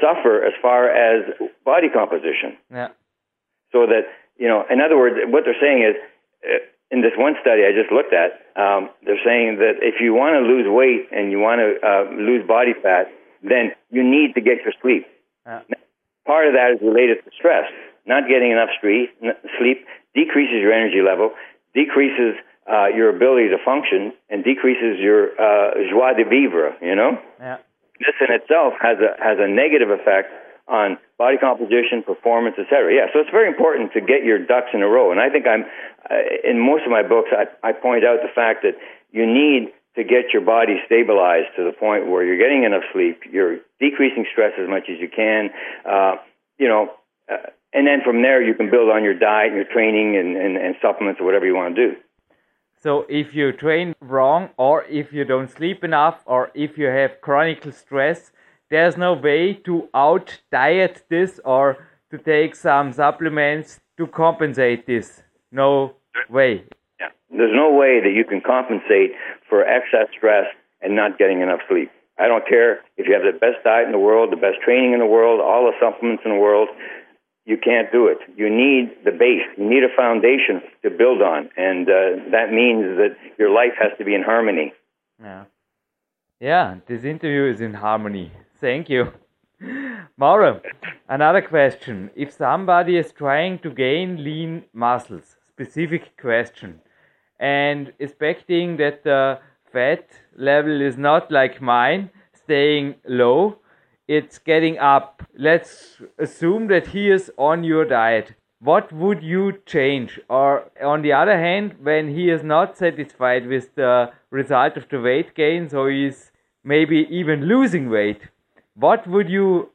suffer as far as body composition. yeah, So that, you know, in other words, what they're saying is, uh, in this one study I just looked at, um, they're saying that if you want to lose weight and you want to uh, lose body fat, then you need to get your sleep. yeah, Part of that is related to stress. Not getting enough street, n- sleep decreases your energy level, decreases uh, your ability to function, and decreases your uh, joie de vivre. You know, yeah. this in itself has a has a negative effect on body composition, performance, etc. Yeah, so it's very important to get your ducks in a row. And I think I'm uh, in most of my books, I, I point out the fact that you need to get your body stabilized to the point where you're getting enough sleep, you're decreasing stress as much as you can, uh, you know, uh, and then from there you can build on your diet, and your training, and, and, and supplements or whatever you want to do. So if you train wrong, or if you don't sleep enough, or if you have chronic stress, there's no way to out diet this or to take some supplements to compensate this. No way. Yeah. There's no way that you can compensate for excess stress and not getting enough sleep. I don't care if you have the best diet in the world, the best training in the world, all the supplements in the world. You can't do it. You need the base. You need a foundation to build on, and uh, that means that your life has to be in harmony. Yeah. Yeah, this interview is in harmony. Thank you. Mauro, another question. If somebody is trying to gain lean muscles, specific question, and expecting that the fat level is not like mine, staying low, it's getting up. Let's assume that he is on your diet. What would you change? Or on the other hand, when he is not satisfied with the result of the weight gain, so he's maybe even losing weight, what would you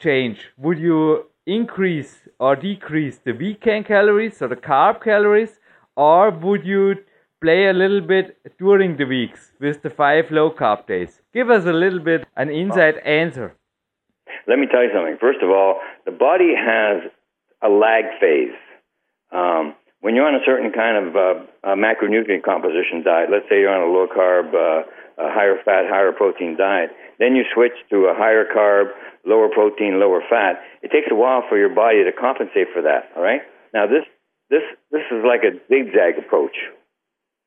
change? Would you increase or decrease the weekend calories or the carb calories, or would you play a little bit during the weeks with the five low carb days? Give us a little bit an inside answer. Let me tell you something. First of all, the body has a lag phase. Um, when you're on a certain kind of uh, macronutrient composition diet, let's say you're on a low carb, uh, a higher fat, higher protein diet, then you switch to a higher carb, lower protein, lower fat. It takes a while for your body to compensate for that. All right. Now this this this is like a zigzag approach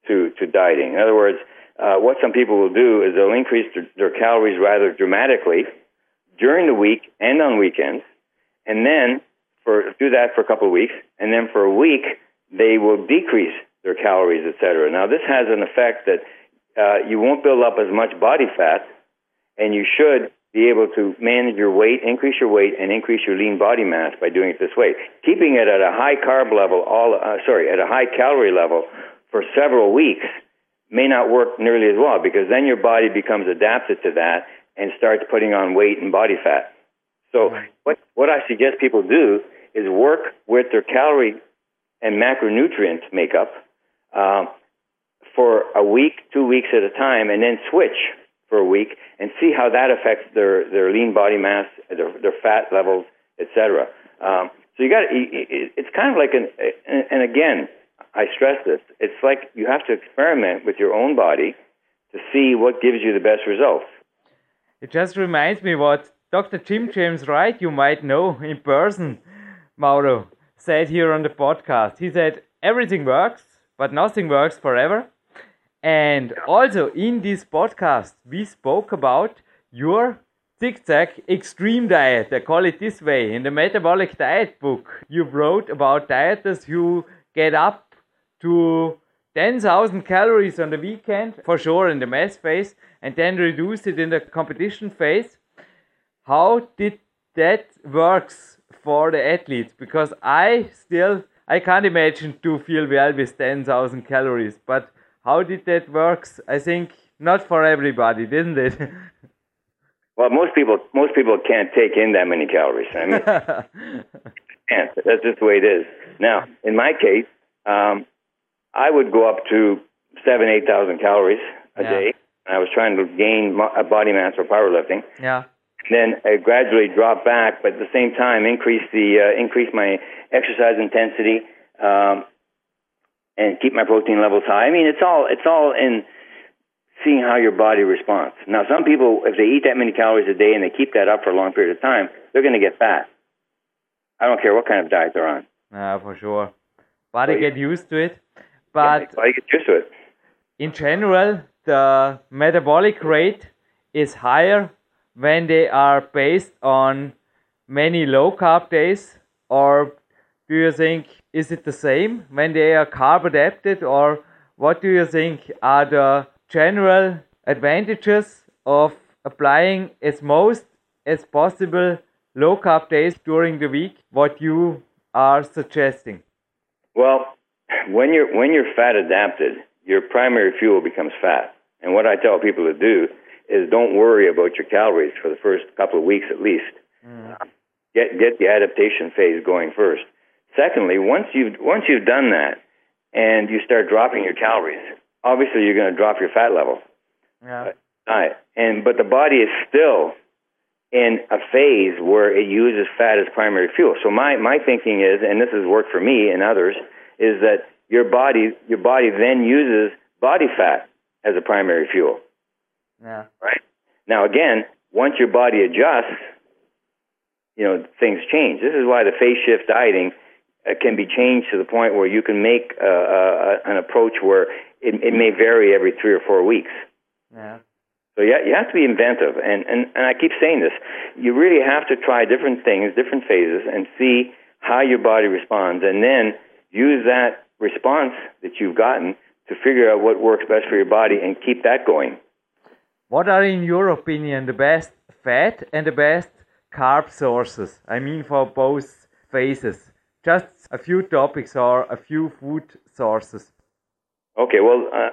to, to dieting. In other words, uh, what some people will do is they'll increase their, their calories rather dramatically during the week and on weekends, and then for do that for a couple of weeks, and then for a week they will decrease their calories, etc. Now this has an effect that uh, you won't build up as much body fat, and you should be able to manage your weight, increase your weight, and increase your lean body mass by doing it this way. Keeping it at a high carb level, all uh, sorry, at a high calorie level for several weeks may not work nearly as well because then your body becomes adapted to that and starts putting on weight and body fat. So what what I suggest people do is work with their calorie and macronutrient makeup uh, for a week, two weeks at a time, and then switch for a week and see how that affects their, their lean body mass, their, their fat levels, etc. Um, so you got it's kind of like an and again I stress this. It's like you have to experiment with your own body to see what gives you the best results. It just reminds me what Dr. Jim James Wright, you might know in person, Mauro, said here on the podcast. He said, Everything works, but nothing works forever. And also in this podcast, we spoke about your zigzag extreme diet. I call it this way. In the metabolic diet book, you wrote about dieters who get up to 10,000 calories on the weekend, for sure in the mass phase, and then reduce it in the competition phase. How did that works for the athletes? Because I still, I can't imagine to feel well with 10,000 calories, but how did that works? I think not for everybody, didn't it? well, most people, most people can't take in that many calories. I mean, can't. That's just the way it is. Now, in my case, um, I would go up to seven, eight thousand calories a yeah. day. I was trying to gain body mass for powerlifting. Yeah. Then I gradually dropped back, but at the same time increase the uh, increase my exercise intensity um, and keep my protein levels high. I mean, it's all it's all in seeing how your body responds. Now, some people, if they eat that many calories a day and they keep that up for a long period of time, they're going to get fat. I don't care what kind of diet they're on. Yeah, for sure. Body get used to it. But yeah, get used to it. In general, the metabolic rate is higher when they are based on many low carb days, or do you think is it the same when they are carb adapted, or what do you think are the general advantages of applying as most as possible low carb days during the week? What you are suggesting? Well, when you're when you're fat adapted, your primary fuel becomes fat. And what I tell people to do is don't worry about your calories for the first couple of weeks at least. Mm. Get get the adaptation phase going first. Secondly, once you've once you've done that and you start dropping your calories, obviously you're going to drop your fat level. Yeah. Uh, and but the body is still in a phase where it uses fat as primary fuel. So my my thinking is, and this has worked for me and others, is that your body your body then uses body fat as a primary fuel. Yeah. Right. Now again, once your body adjusts, you know things change. This is why the phase shift dieting uh, can be changed to the point where you can make uh, uh, an approach where it, it may vary every three or four weeks. Yeah. So yeah, you have to be inventive, and, and and I keep saying this. You really have to try different things, different phases, and see how your body responds, and then use that response that you've gotten to figure out what works best for your body and keep that going. What are, in your opinion, the best fat and the best carb sources? I mean, for both phases. Just a few topics or a few food sources. Okay, well, uh,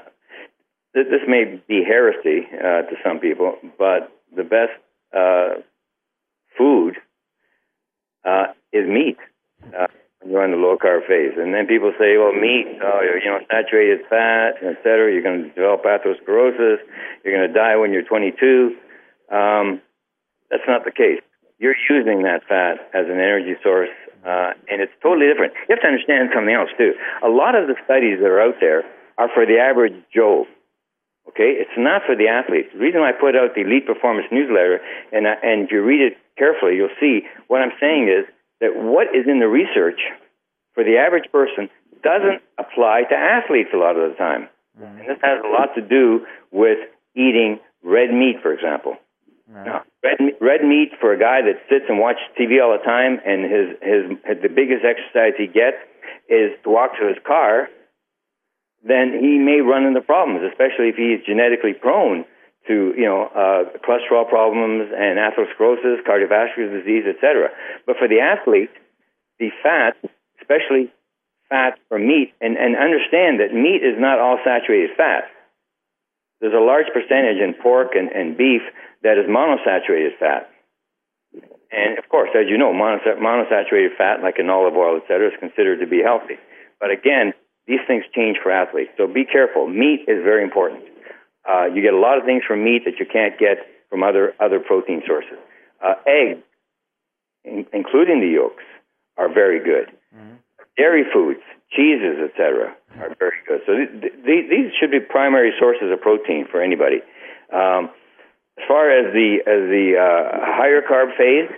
th- this may be heresy uh, to some people, but the best uh, food uh, is meat. You're in the low carb phase, and then people say, "Well, meat, oh, you know, saturated fat, et cetera. You're going to develop atherosclerosis. You're going to die when you're 22." Um, that's not the case. You're using that fat as an energy source, uh, and it's totally different. You have to understand something else too. A lot of the studies that are out there are for the average Joe. Okay, it's not for the athletes. The reason I put out the Elite Performance newsletter, and uh, and if you read it carefully, you'll see what I'm saying is that what is in the research for the average person doesn't apply to athletes a lot of the time. Mm-hmm. And this has a lot to do with eating red meat, for example. Now, red, red meat for a guy that sits and watches TV all the time, and his, his, his the biggest exercise he gets is to walk to his car, then he may run into problems, especially if he's genetically prone to you know uh, cholesterol problems and atherosclerosis, cardiovascular disease, etc. But for the athlete, the fat, especially fat from meat, and, and understand that meat is not all saturated fat. There's a large percentage in pork and, and beef that is monosaturated fat. And of course, as you know, monosaturated fat, like in olive oil, etc., is considered to be healthy. But again, these things change for athletes. So be careful. Meat is very important. Uh, you get a lot of things from meat that you can't get from other other protein sources. Uh, eggs, in, including the yolks, are very good. Mm-hmm. Dairy foods, cheeses, etc., are very good. So th- th- these should be primary sources of protein for anybody. Um, as far as the as the uh, higher carb phase,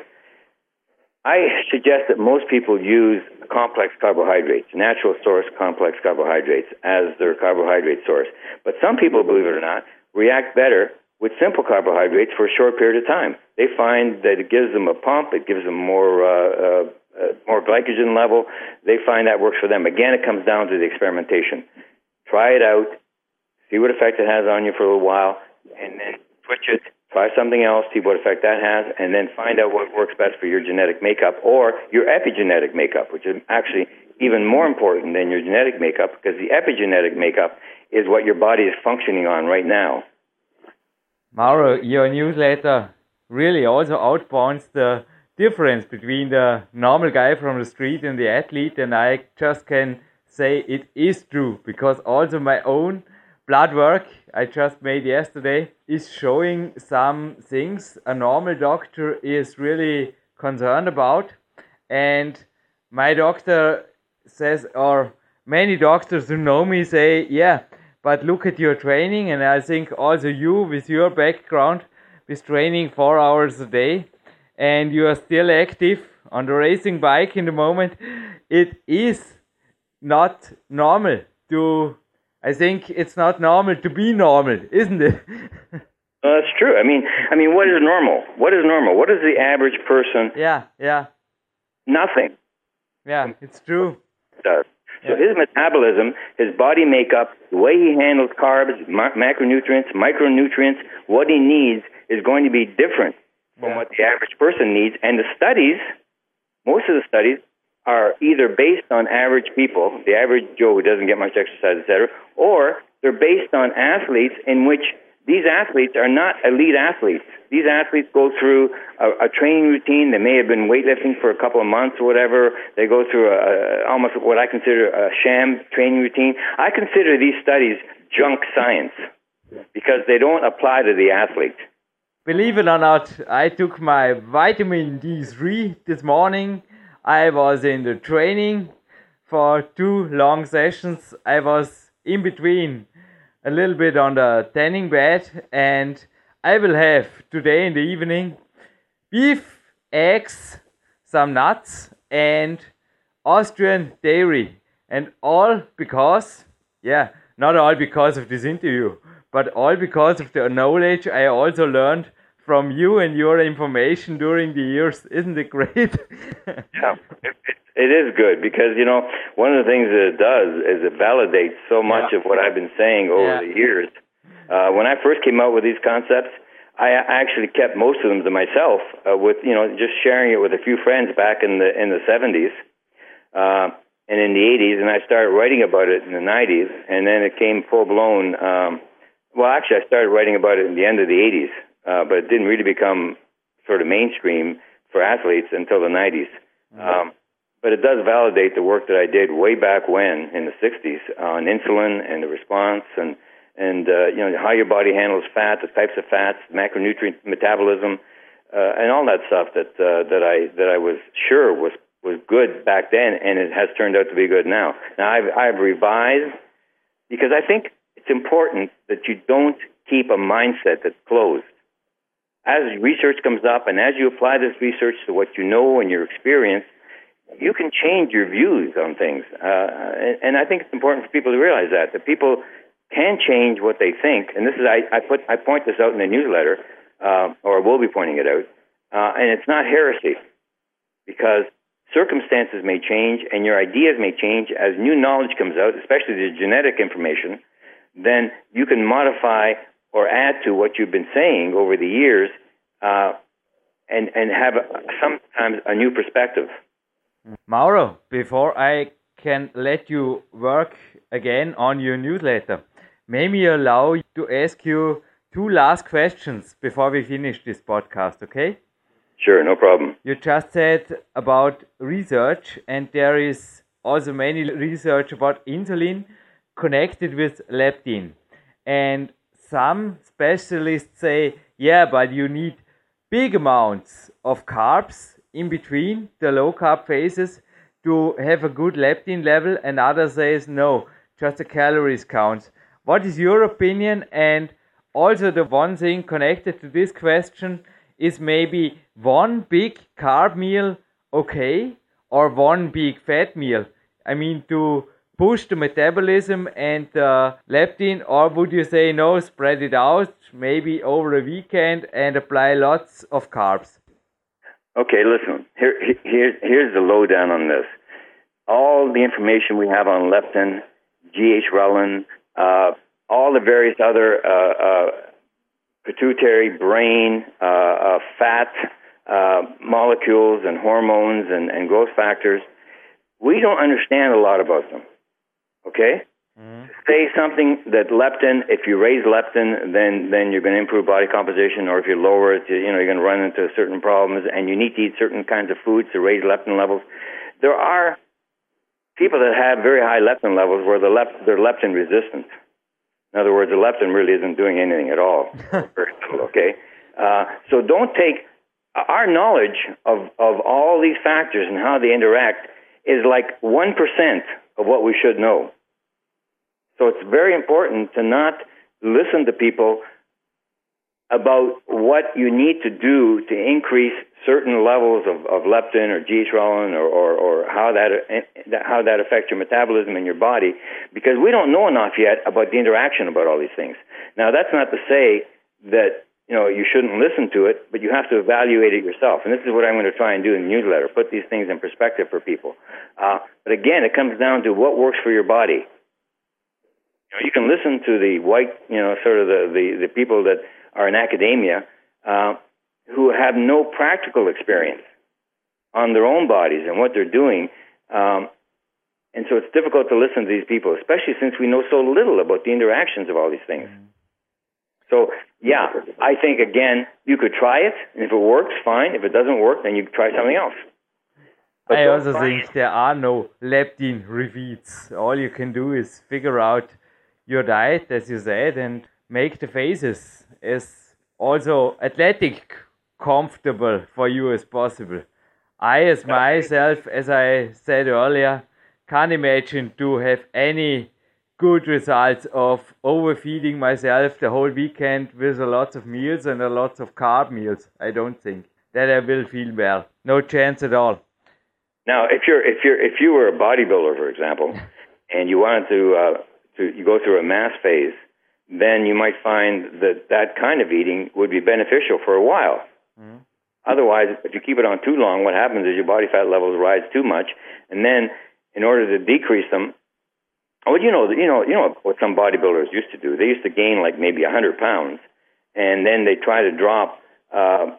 I suggest that most people use complex carbohydrates, natural source complex carbohydrates, as their carbohydrate source. But some people, believe it or not, react better with simple carbohydrates for a short period of time. They find that it gives them a pump, it gives them more uh, uh, uh, more glycogen level. They find that works for them. Again, it comes down to the experimentation. Try it out, see what effect it has on you for a little while, and then switch it try something else, see what effect that has, and then find out what works best for your genetic makeup or your epigenetic makeup, which is actually even more important than your genetic makeup because the epigenetic makeup is what your body is functioning on right now. Mauro, your newsletter really also outpoints the difference between the normal guy from the street and the athlete, and I just can say it is true because also my own blood work I just made yesterday is showing some things a normal doctor is really concerned about. And my doctor says, or many doctors who know me say, yeah, but look at your training. And I think also you, with your background, with training four hours a day, and you are still active on the racing bike in the moment, it is not normal to I think it's not normal to be normal, isn't it? well, that's true. I mean, I mean, what is normal? What is normal? What is the average person? Yeah, yeah. Nothing. Yeah, it's true. Does. So his metabolism, his body makeup, the way he handles carbs, ma- macronutrients, micronutrients, what he needs is going to be different from yeah. what the average person needs. And the studies, most of the studies, are either based on average people, the average Joe who doesn't get much exercise, etc., or they're based on athletes in which these athletes are not elite athletes. These athletes go through a, a training routine. They may have been weightlifting for a couple of months or whatever. They go through a, a, almost what I consider a sham training routine. I consider these studies junk science because they don't apply to the athlete. Believe it or not, I took my vitamin D3 this morning I was in the training for two long sessions. I was in between a little bit on the tanning bed, and I will have today in the evening beef, eggs, some nuts, and Austrian dairy. And all because, yeah, not all because of this interview, but all because of the knowledge I also learned from you and your information during the years. Isn't it great? yeah, it, it is good because you know one of the things that it does is it validates so much yeah. of what I've been saying over yeah. the years. Uh, when I first came out with these concepts, I actually kept most of them to myself, uh, with you know just sharing it with a few friends back in the in the seventies. Uh, and in the 80s, and I started writing about it in the 90s, and then it came full blown. Um, well, actually, I started writing about it in the end of the 80s, uh, but it didn't really become sort of mainstream for athletes until the 90s. Mm-hmm. Um, but it does validate the work that I did way back when in the 60s on insulin and the response and and uh, you know how your body handles fat, the types of fats, macronutrient metabolism, uh, and all that stuff that uh, that I that I was sure was was good back then, and it has turned out to be good now. Now I've I've revised because I think it's important that you don't keep a mindset that's closed as research comes up and as you apply this research to what you know and your experience, you can change your views on things. Uh, and, and I think it's important for people to realize that, that people can change what they think. And this is, I, I, put, I point this out in the newsletter, uh, or will be pointing it out. Uh, and it's not heresy because circumstances may change and your ideas may change as new knowledge comes out, especially the genetic information. Then you can modify or add to what you've been saying over the years uh, and, and have a, sometimes a new perspective. Mauro, before I can let you work again on your newsletter, may me allow to ask you two last questions before we finish this podcast, okay? Sure, no problem. You just said about research, and there is also many research about insulin connected with leptin. And some specialists say, yeah, but you need big amounts of carbs in between the low carb phases to have a good leptin level, and others says no, just the calories counts. What is your opinion? And also the one thing connected to this question is maybe one big carb meal okay or one big fat meal. I mean to push the metabolism and the leptin, or would you say no, spread it out, maybe over a weekend, and apply lots of carbs? Okay, listen. Here, here, here's the lowdown on this. All the information we have on leptin, ghrelin, uh, all the various other uh, uh, pituitary, brain, uh, uh, fat uh, molecules, and hormones and, and growth factors, we don't understand a lot about them. Okay? Mm-hmm. Say something that leptin, if you raise leptin, then, then you're going to improve body composition, or if you lower it, you know, you're going to run into certain problems, and you need to eat certain kinds of foods to raise leptin levels. There are people that have very high leptin levels where the lep- they're leptin resistant. In other words, the leptin really isn't doing anything at all. okay? Uh, so don't take our knowledge of, of all these factors and how they interact is like 1% of what we should know. So it's very important to not listen to people about what you need to do to increase certain levels of, of leptin or ghrelin or, or, or how that how that affects your metabolism in your body because we don't know enough yet about the interaction about all these things. Now that's not to say that you know you shouldn't listen to it, but you have to evaluate it yourself. And this is what I'm going to try and do in the newsletter: put these things in perspective for people. Uh, but again, it comes down to what works for your body. You, know, you can listen to the white, you know, sort of the, the, the people that are in academia uh, who have no practical experience on their own bodies and what they're doing. Um, and so it's difficult to listen to these people, especially since we know so little about the interactions of all these things. Mm-hmm. So, yeah, I think, again, you could try it, and if it works, fine. If it doesn't work, then you try something else. But I also think there are no leptin repeats. All you can do is figure out your diet, as you said, and make the phases as also athletic comfortable for you as possible. I, as myself, as I said earlier, can't imagine to have any good results of overfeeding myself the whole weekend with a lot of meals and a lot of carb meals. I don't think that I will feel well. No chance at all. Now, if you're if you're if you were a bodybuilder, for example, and you wanted to uh, to you go through a mass phase, then you might find that that kind of eating would be beneficial for a while. Mm-hmm. Otherwise, if you keep it on too long, what happens is your body fat levels rise too much, and then in order to decrease them, well, you know, you know, you know what some bodybuilders used to do. They used to gain like maybe a hundred pounds, and then they try to drop uh,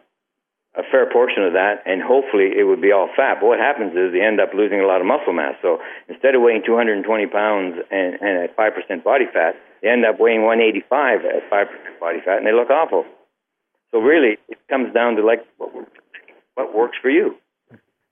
a fair portion of that, and hopefully it would be all fat. But what happens is they end up losing a lot of muscle mass. So instead of weighing 220 pounds and, and at five percent body fat, they end up weighing 185 at five percent body fat, and they look awful. So really, it comes down to like what, what works for you.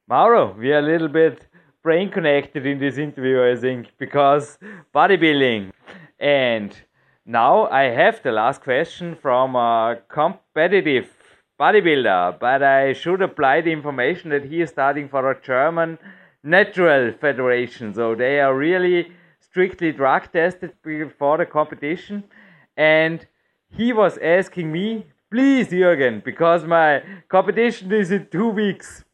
Mauro, we are a little bit brain connected in this interview, I think, because bodybuilding. And now I have the last question from a competitive bodybuilder, but I should apply the information that he is starting for a German natural federation. So they are really strictly drug tested before the competition. And he was asking me, please, Jürgen, because my competition is in two weeks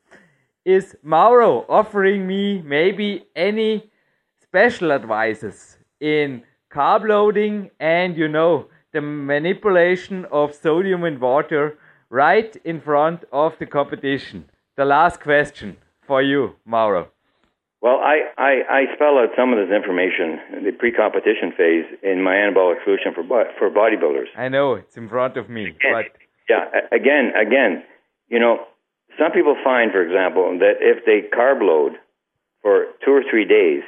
is Mauro offering me maybe any special advices in carb loading and you know the manipulation of sodium and water right in front of the competition. The last question for you, Mauro. Well, I, I, I spell out some of this information in the pre-competition phase in my anabolic solution for for bodybuilders. I know it's in front of me, again, but yeah, again, again, you know, some people find, for example, that if they carb load for two or three days,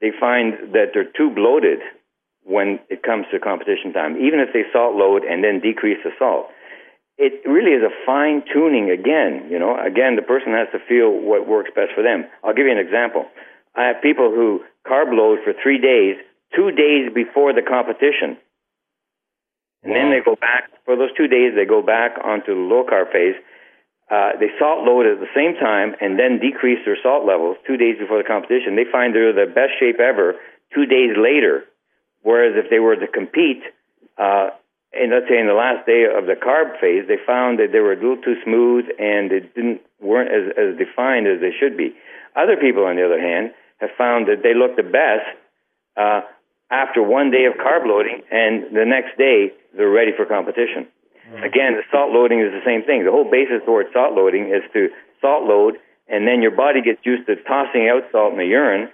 they find that they're too bloated when it comes to competition time, even if they salt load and then decrease the salt. It really is a fine tuning again. You know, again, the person has to feel what works best for them. I'll give you an example. I have people who carb load for three days, two days before the competition. And wow. then they go back, for those two days, they go back onto the low carb phase uh, they salt load at the same time and then decrease their salt levels two days before the competition. They find they're the best shape ever two days later. Whereas if they were to compete, uh, and let's say in the last day of the carb phase, they found that they were a little too smooth and they didn't weren't as, as defined as they should be. Other people, on the other hand, have found that they look the best uh, after one day of carb loading, and the next day they're ready for competition. Again, the salt loading is the same thing. The whole basis towards salt loading is to salt load, and then your body gets used to tossing out salt in the urine,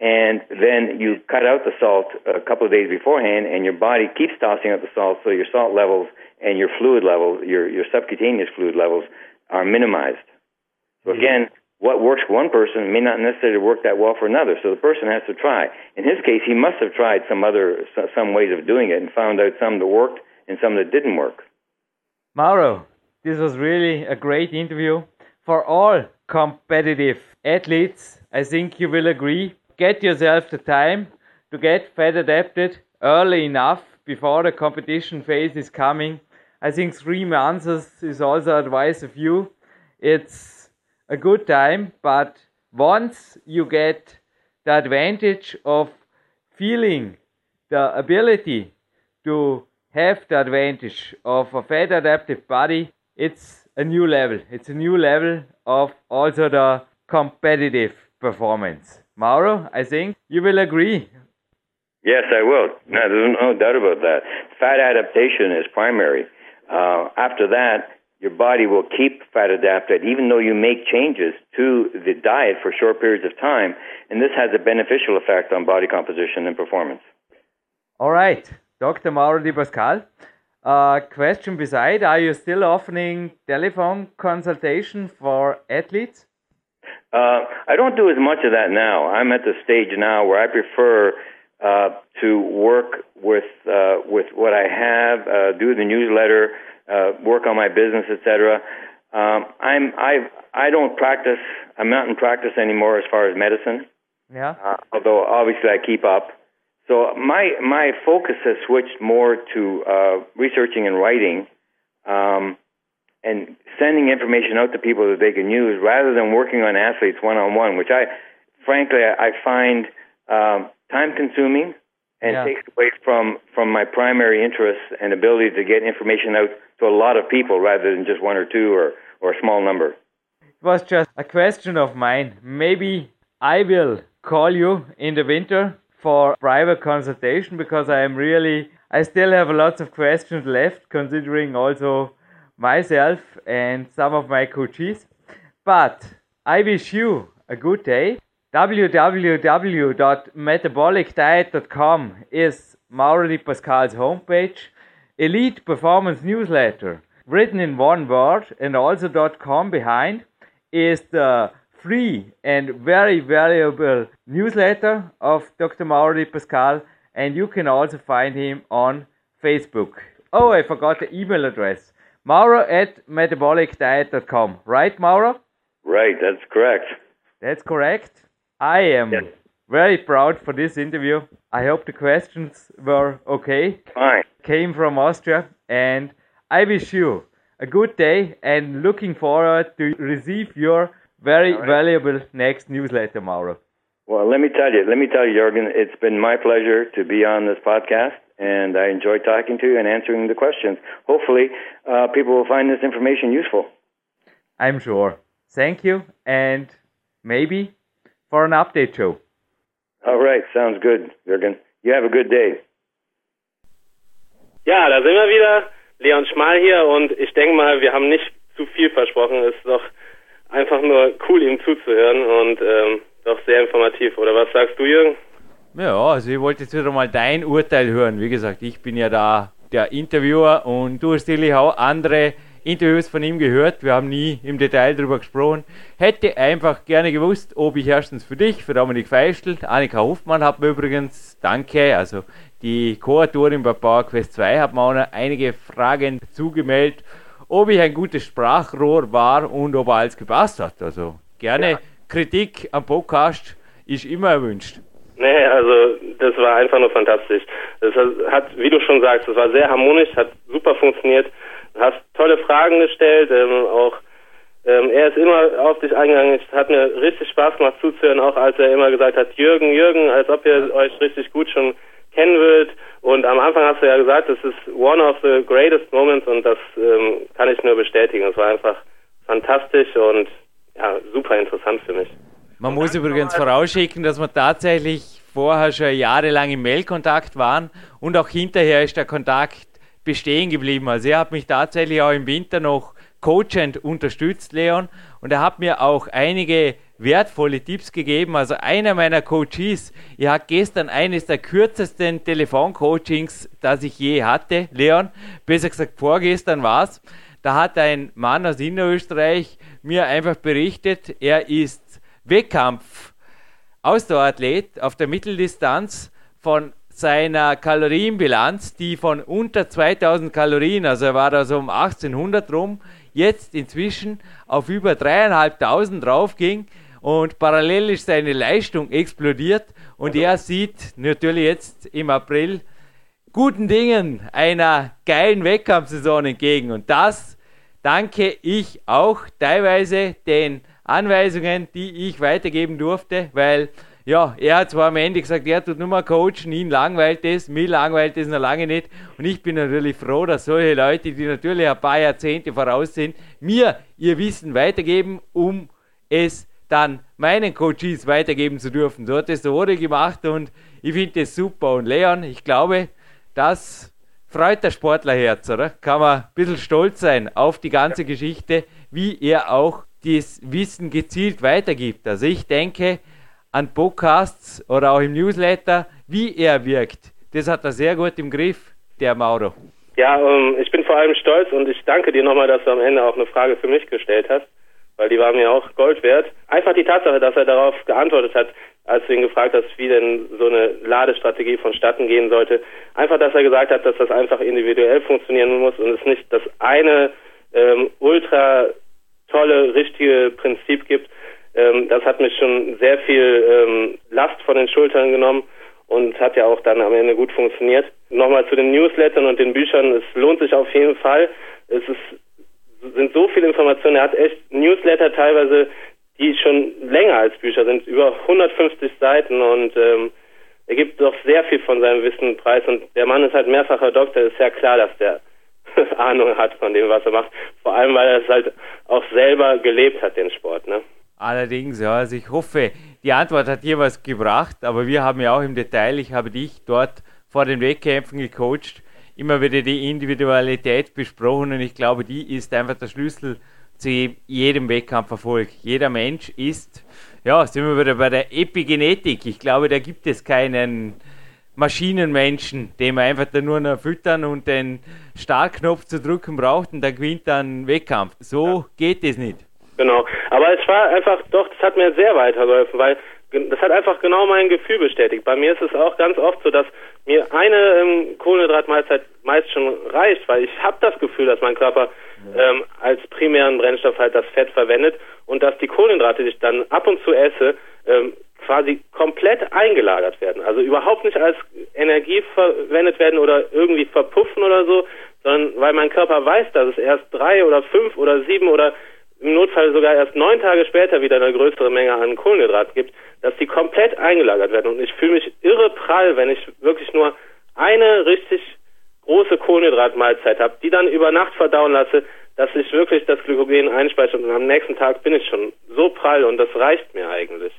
and then you cut out the salt a couple of days beforehand, and your body keeps tossing out the salt, so your salt levels and your fluid levels, your your subcutaneous fluid levels, are minimized. So mm-hmm. again, what works for one person may not necessarily work that well for another. So the person has to try. In his case, he must have tried some other some ways of doing it and found out some that worked and some that didn't work. Mauro, this was really a great interview. For all competitive athletes, I think you will agree. Get yourself the time to get fat adapted early enough before the competition phase is coming. I think three months is also advice of you. It's a good time, but once you get the advantage of feeling the ability to have the advantage of a fat adaptive body, it's a new level. It's a new level of also the competitive performance. Mauro, I think you will agree. Yes, I will. No, there's no doubt about that. Fat adaptation is primary. Uh, after that, your body will keep fat adapted even though you make changes to the diet for short periods of time, and this has a beneficial effect on body composition and performance. All right. Dr. Mauro Di Pasquale. Uh, question beside, are you still offering telephone consultation for athletes? Uh, I don't do as much of that now. I'm at the stage now where I prefer uh, to work with uh, with what I have, uh, do the newsletter, uh, work on my business, etc. Um, I'm I I don't practice. I'm not in practice anymore as far as medicine. Yeah. Uh, although obviously I keep up. So my my focus has switched more to uh, researching and writing, um, and sending information out to people that they can use, rather than working on athletes one on one. Which I, frankly, I, find um, time consuming and Yeah. takes away from from my primary interests and ability to get information out to a lot of people rather than just one or two or or a small number. It was just a question of mine. Maybe I will call you in the winter for private consultation because I am really, I still have lots of questions left, considering also myself and some of my coaches. But I wish you a good day. www.metabolicdiet.com is Mauro Di Pasquale's homepage. Elite Performance Newsletter, written in one word and also .com behind, is the free and very valuable newsletter of Dr. Mauro Di Pasquale, and you can also find him on Facebook. Oh, I forgot the email address. Mauro at metabolicdiet.com. Right, Mauro? Right, that's correct. That's correct. I am Yes. very proud for this interview. I hope the questions were okay. Fine. Came from Austria, and I wish you a good day and looking forward to receive your very right. valuable next newsletter, Mauro. Well, let me tell you, let me tell you, Jorgen, it's been my pleasure to be on this podcast, and I enjoy talking to you and answering the questions. Hopefully, uh, people will find this information useful. I'm sure. Thank you, and maybe for an update too. All right, sounds good, Jürgen. You have a good day. Ja, da sind wir wieder. Leon Schmal hier und ich denke mal, wir haben nicht zu viel versprochen. Es ist doch einfach nur cool, ihm zuzuhören und ähm, doch sehr informativ. Oder was sagst du, Jürgen? Ja, also ich wollte jetzt wieder mal dein Urteil hören. Wie gesagt, ich bin ja da der Interviewer und du hast sicherlich auch andere Interviews von ihm gehört. Wir haben nie im Detail darüber gesprochen. Hätte einfach gerne gewusst, ob ich erstens für dich, für Dominik Feischl, Annika Hofmann hat mir übrigens, danke, also die Co-Autorin bei PowerQuest 2 hat mir auch noch einige Fragen zugemeldet, ob ich ein gutes Sprachrohr war und ob alles gepasst hat. Also gerne Ja. Kritik am Podcast ist immer erwünscht. Nee, also das war einfach nur fantastisch. Das hat, wie du schon sagst, es war sehr harmonisch, hat super funktioniert. Du hast tolle Fragen gestellt, ähm, auch ähm, er ist immer auf dich eingegangen. Es hat mir richtig Spaß gemacht zuzuhören, auch als er immer gesagt hat, Jürgen, Jürgen, als ob ihr euch richtig gut schon kennen würdet. Und am Anfang hast du ja gesagt, das ist one of the greatest moments und das ähm, kann ich nur bestätigen. Es war einfach fantastisch und ja, super interessant für mich. Man muss übrigens vorausschicken, dass wir tatsächlich vorher schon jahrelang im Mailkontakt waren und auch hinterher ist der Kontakt bestehen geblieben. Also er hat mich tatsächlich auch im Winter noch coachend unterstützt, Leon, und er hat mir auch einige wertvolle Tipps gegeben. Also einer meiner Coaches, ich hatte gestern eines der kürzesten Telefoncoachings, das ich je hatte, Leon, besser gesagt vorgestern war es. Da hat ein Mann aus Innerösterreich mir einfach berichtet, er ist Wettkampf Ausdauerathlet auf der Mitteldistanz von seiner Kalorienbilanz, die von unter 2000 Kalorien, also er war da so um 1800 rum, jetzt inzwischen auf über 3500 draufging und parallel ist seine Leistung explodiert und er sieht natürlich jetzt im April guten Dingen einer geilen Wettkampfsaison entgegen. Und das danke ich auch teilweise den Anweisungen, die ich weitergeben durfte, weil ja, er hat zwar am Ende gesagt, er tut nur mal coachen, ihn langweilt es, mir langweilt es noch lange nicht und ich bin natürlich froh, dass solche Leute, die natürlich ein paar Jahrzehnte voraus sind, mir ihr Wissen weitergeben, um es dann meinen Coaches weitergeben zu dürfen. So hat es der Ode gemacht und ich finde das super und Leon, ich glaube, das freut der Sportlerherz, oder? Kann man ein bisschen stolz sein auf die ganze Geschichte, wie er auch das Wissen gezielt weitergibt. Also ich denke an Podcasts oder auch im Newsletter, wie er wirkt. Das hat er sehr gut im Griff, der Mauro. Ja, ähm, ich bin vor allem stolz und ich danke dir nochmal, dass du am Ende auch eine Frage für mich gestellt hast, weil die war mir auch Gold wert. Einfach die Tatsache, dass er darauf geantwortet hat, als du ihn gefragt hast, wie denn so eine Ladestrategie vonstatten gehen sollte. Einfach, dass er gesagt hat, dass das einfach individuell funktionieren muss und es nicht das eine ähm, ultra tolle, richtige Prinzip gibt. Ähm, das hat mich schon sehr viel ähm, Last von den Schultern genommen und hat ja auch dann am Ende gut funktioniert. Nochmal zu den Newslettern und den Büchern. Es lohnt sich auf jeden Fall. Es ist, sind so viele Informationen. Er hat echt Newsletter teilweise, die schon länger als Bücher sind, über 150 Seiten und ähm, er gibt doch sehr viel von seinem Wissen preis und der Mann ist halt mehrfacher Doktor, ist ja klar, dass der Ahnung hat von dem, was er macht. Vor allem, weil er es halt auch selber gelebt hat, den Sport, ne? Allerdings, ja, also ich hoffe, die Antwort hat dir was gebracht, aber wir haben ja auch im Detail, ich habe dich dort vor den Wettkämpfen gecoacht, immer wieder die Individualität besprochen und ich glaube, die ist einfach der Schlüssel zu jedem Wettkampferfolg. Jeder Mensch ist, ja, sind wir wieder bei der Epigenetik. Ich glaube, da gibt es keinen Maschinenmenschen, den man einfach nur noch füttern und den Startknopf zu drücken braucht und dann gewinnt dann Wettkampf. So ja. geht es nicht. Genau. Aber es war einfach, doch, das hat mir sehr weitergeholfen, weil das hat einfach genau mein Gefühl bestätigt. Bei mir ist es auch ganz oft so, dass mir eine ähm, Kohlenhydratmahlzeit meist schon reicht, weil ich habe das Gefühl, dass mein Körper ähm, als primären Brennstoff halt das Fett verwendet und dass die Kohlenhydrate, die ich dann ab und zu esse, ähm, quasi komplett eingelagert werden. Also überhaupt nicht als Energie verwendet werden oder irgendwie verpuffen oder so, sondern weil mein Körper weiß, dass es erst drei oder fünf oder sieben oder im Notfall sogar erst neun Tage später wieder eine größere Menge an Kohlenhydraten gibt, dass die komplett eingelagert werden. Und ich fühle mich irre prall, wenn ich wirklich nur eine richtig große Kohlenhydratmahlzeit habe, die dann über Nacht verdauen lasse, dass ich wirklich das Glykogen einspeichere und am nächsten Tag bin ich schon so prall und das reicht mir eigentlich.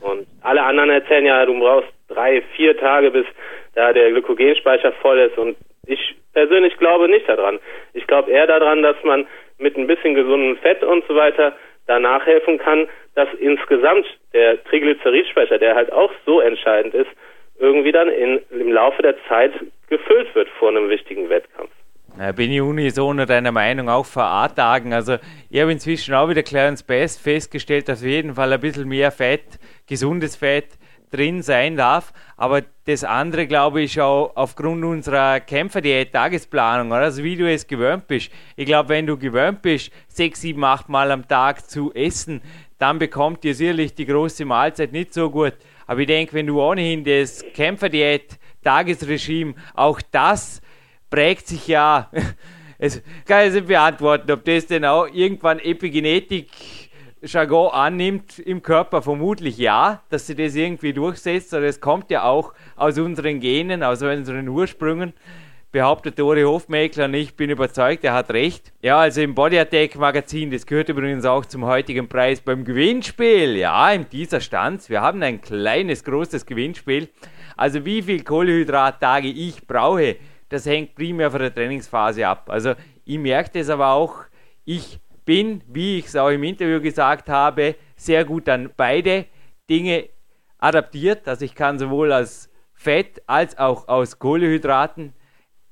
Und alle anderen erzählen ja, du brauchst drei, vier Tage, bis da der Glykogenspeicher voll ist und ich persönlich glaube nicht daran. Ich glaube eher daran, dass man mit ein bisschen gesundem Fett und so weiter danach helfen kann, dass insgesamt der Triglyceridspeicher, der halt auch so entscheidend ist, irgendwie dann in, im Laufe der Zeit gefüllt wird vor einem wichtigen Wettkampf. Ja, bin ich unisono deiner Meinung, auch vor A-Tagen. Also ich habe inzwischen auch wieder Clarence Best festgestellt, dass auf jeden Fall ein bisschen mehr Fett, gesundes Fett drin sein darf. Aber das andere, glaube ich, auch aufgrund unserer Kämpferdiät, Tagesplanung, oder? also wie du es gewöhnt bist. Ich glaube, wenn du gewöhnt bist, sechs, sieben, acht Mal am Tag zu essen, dann bekommt dir sicherlich die große Mahlzeit nicht so gut. Aber ich denke, wenn du ohnehin das Kämpferdiät, Tagesregime, auch das prägt sich ja. Es kann ich nicht beantworten, ob das denn auch irgendwann Epigenetik Jargon annimmt im Körper, vermutlich ja, dass sie das irgendwie durchsetzt, aber es kommt ja auch aus unseren Genen, aus unseren Ursprüngen, behauptet Dori Hofmeckler und ich bin überzeugt, er hat recht. Ja, also im Body Attack Magazin, das gehört übrigens auch zum heutigen Preis beim Gewinnspiel. Ja, in dieser Stanz, wir haben ein kleines, großes Gewinnspiel. Also wie viel Kohlenhydrattage ich brauche, das hängt primär von der Trainingsphase ab. Also ich merke das aber auch, ich bin, wie ich es auch im Interview gesagt habe, sehr gut an beide Dinge adaptiert. Also ich kann sowohl aus Fett als auch aus Kohlehydraten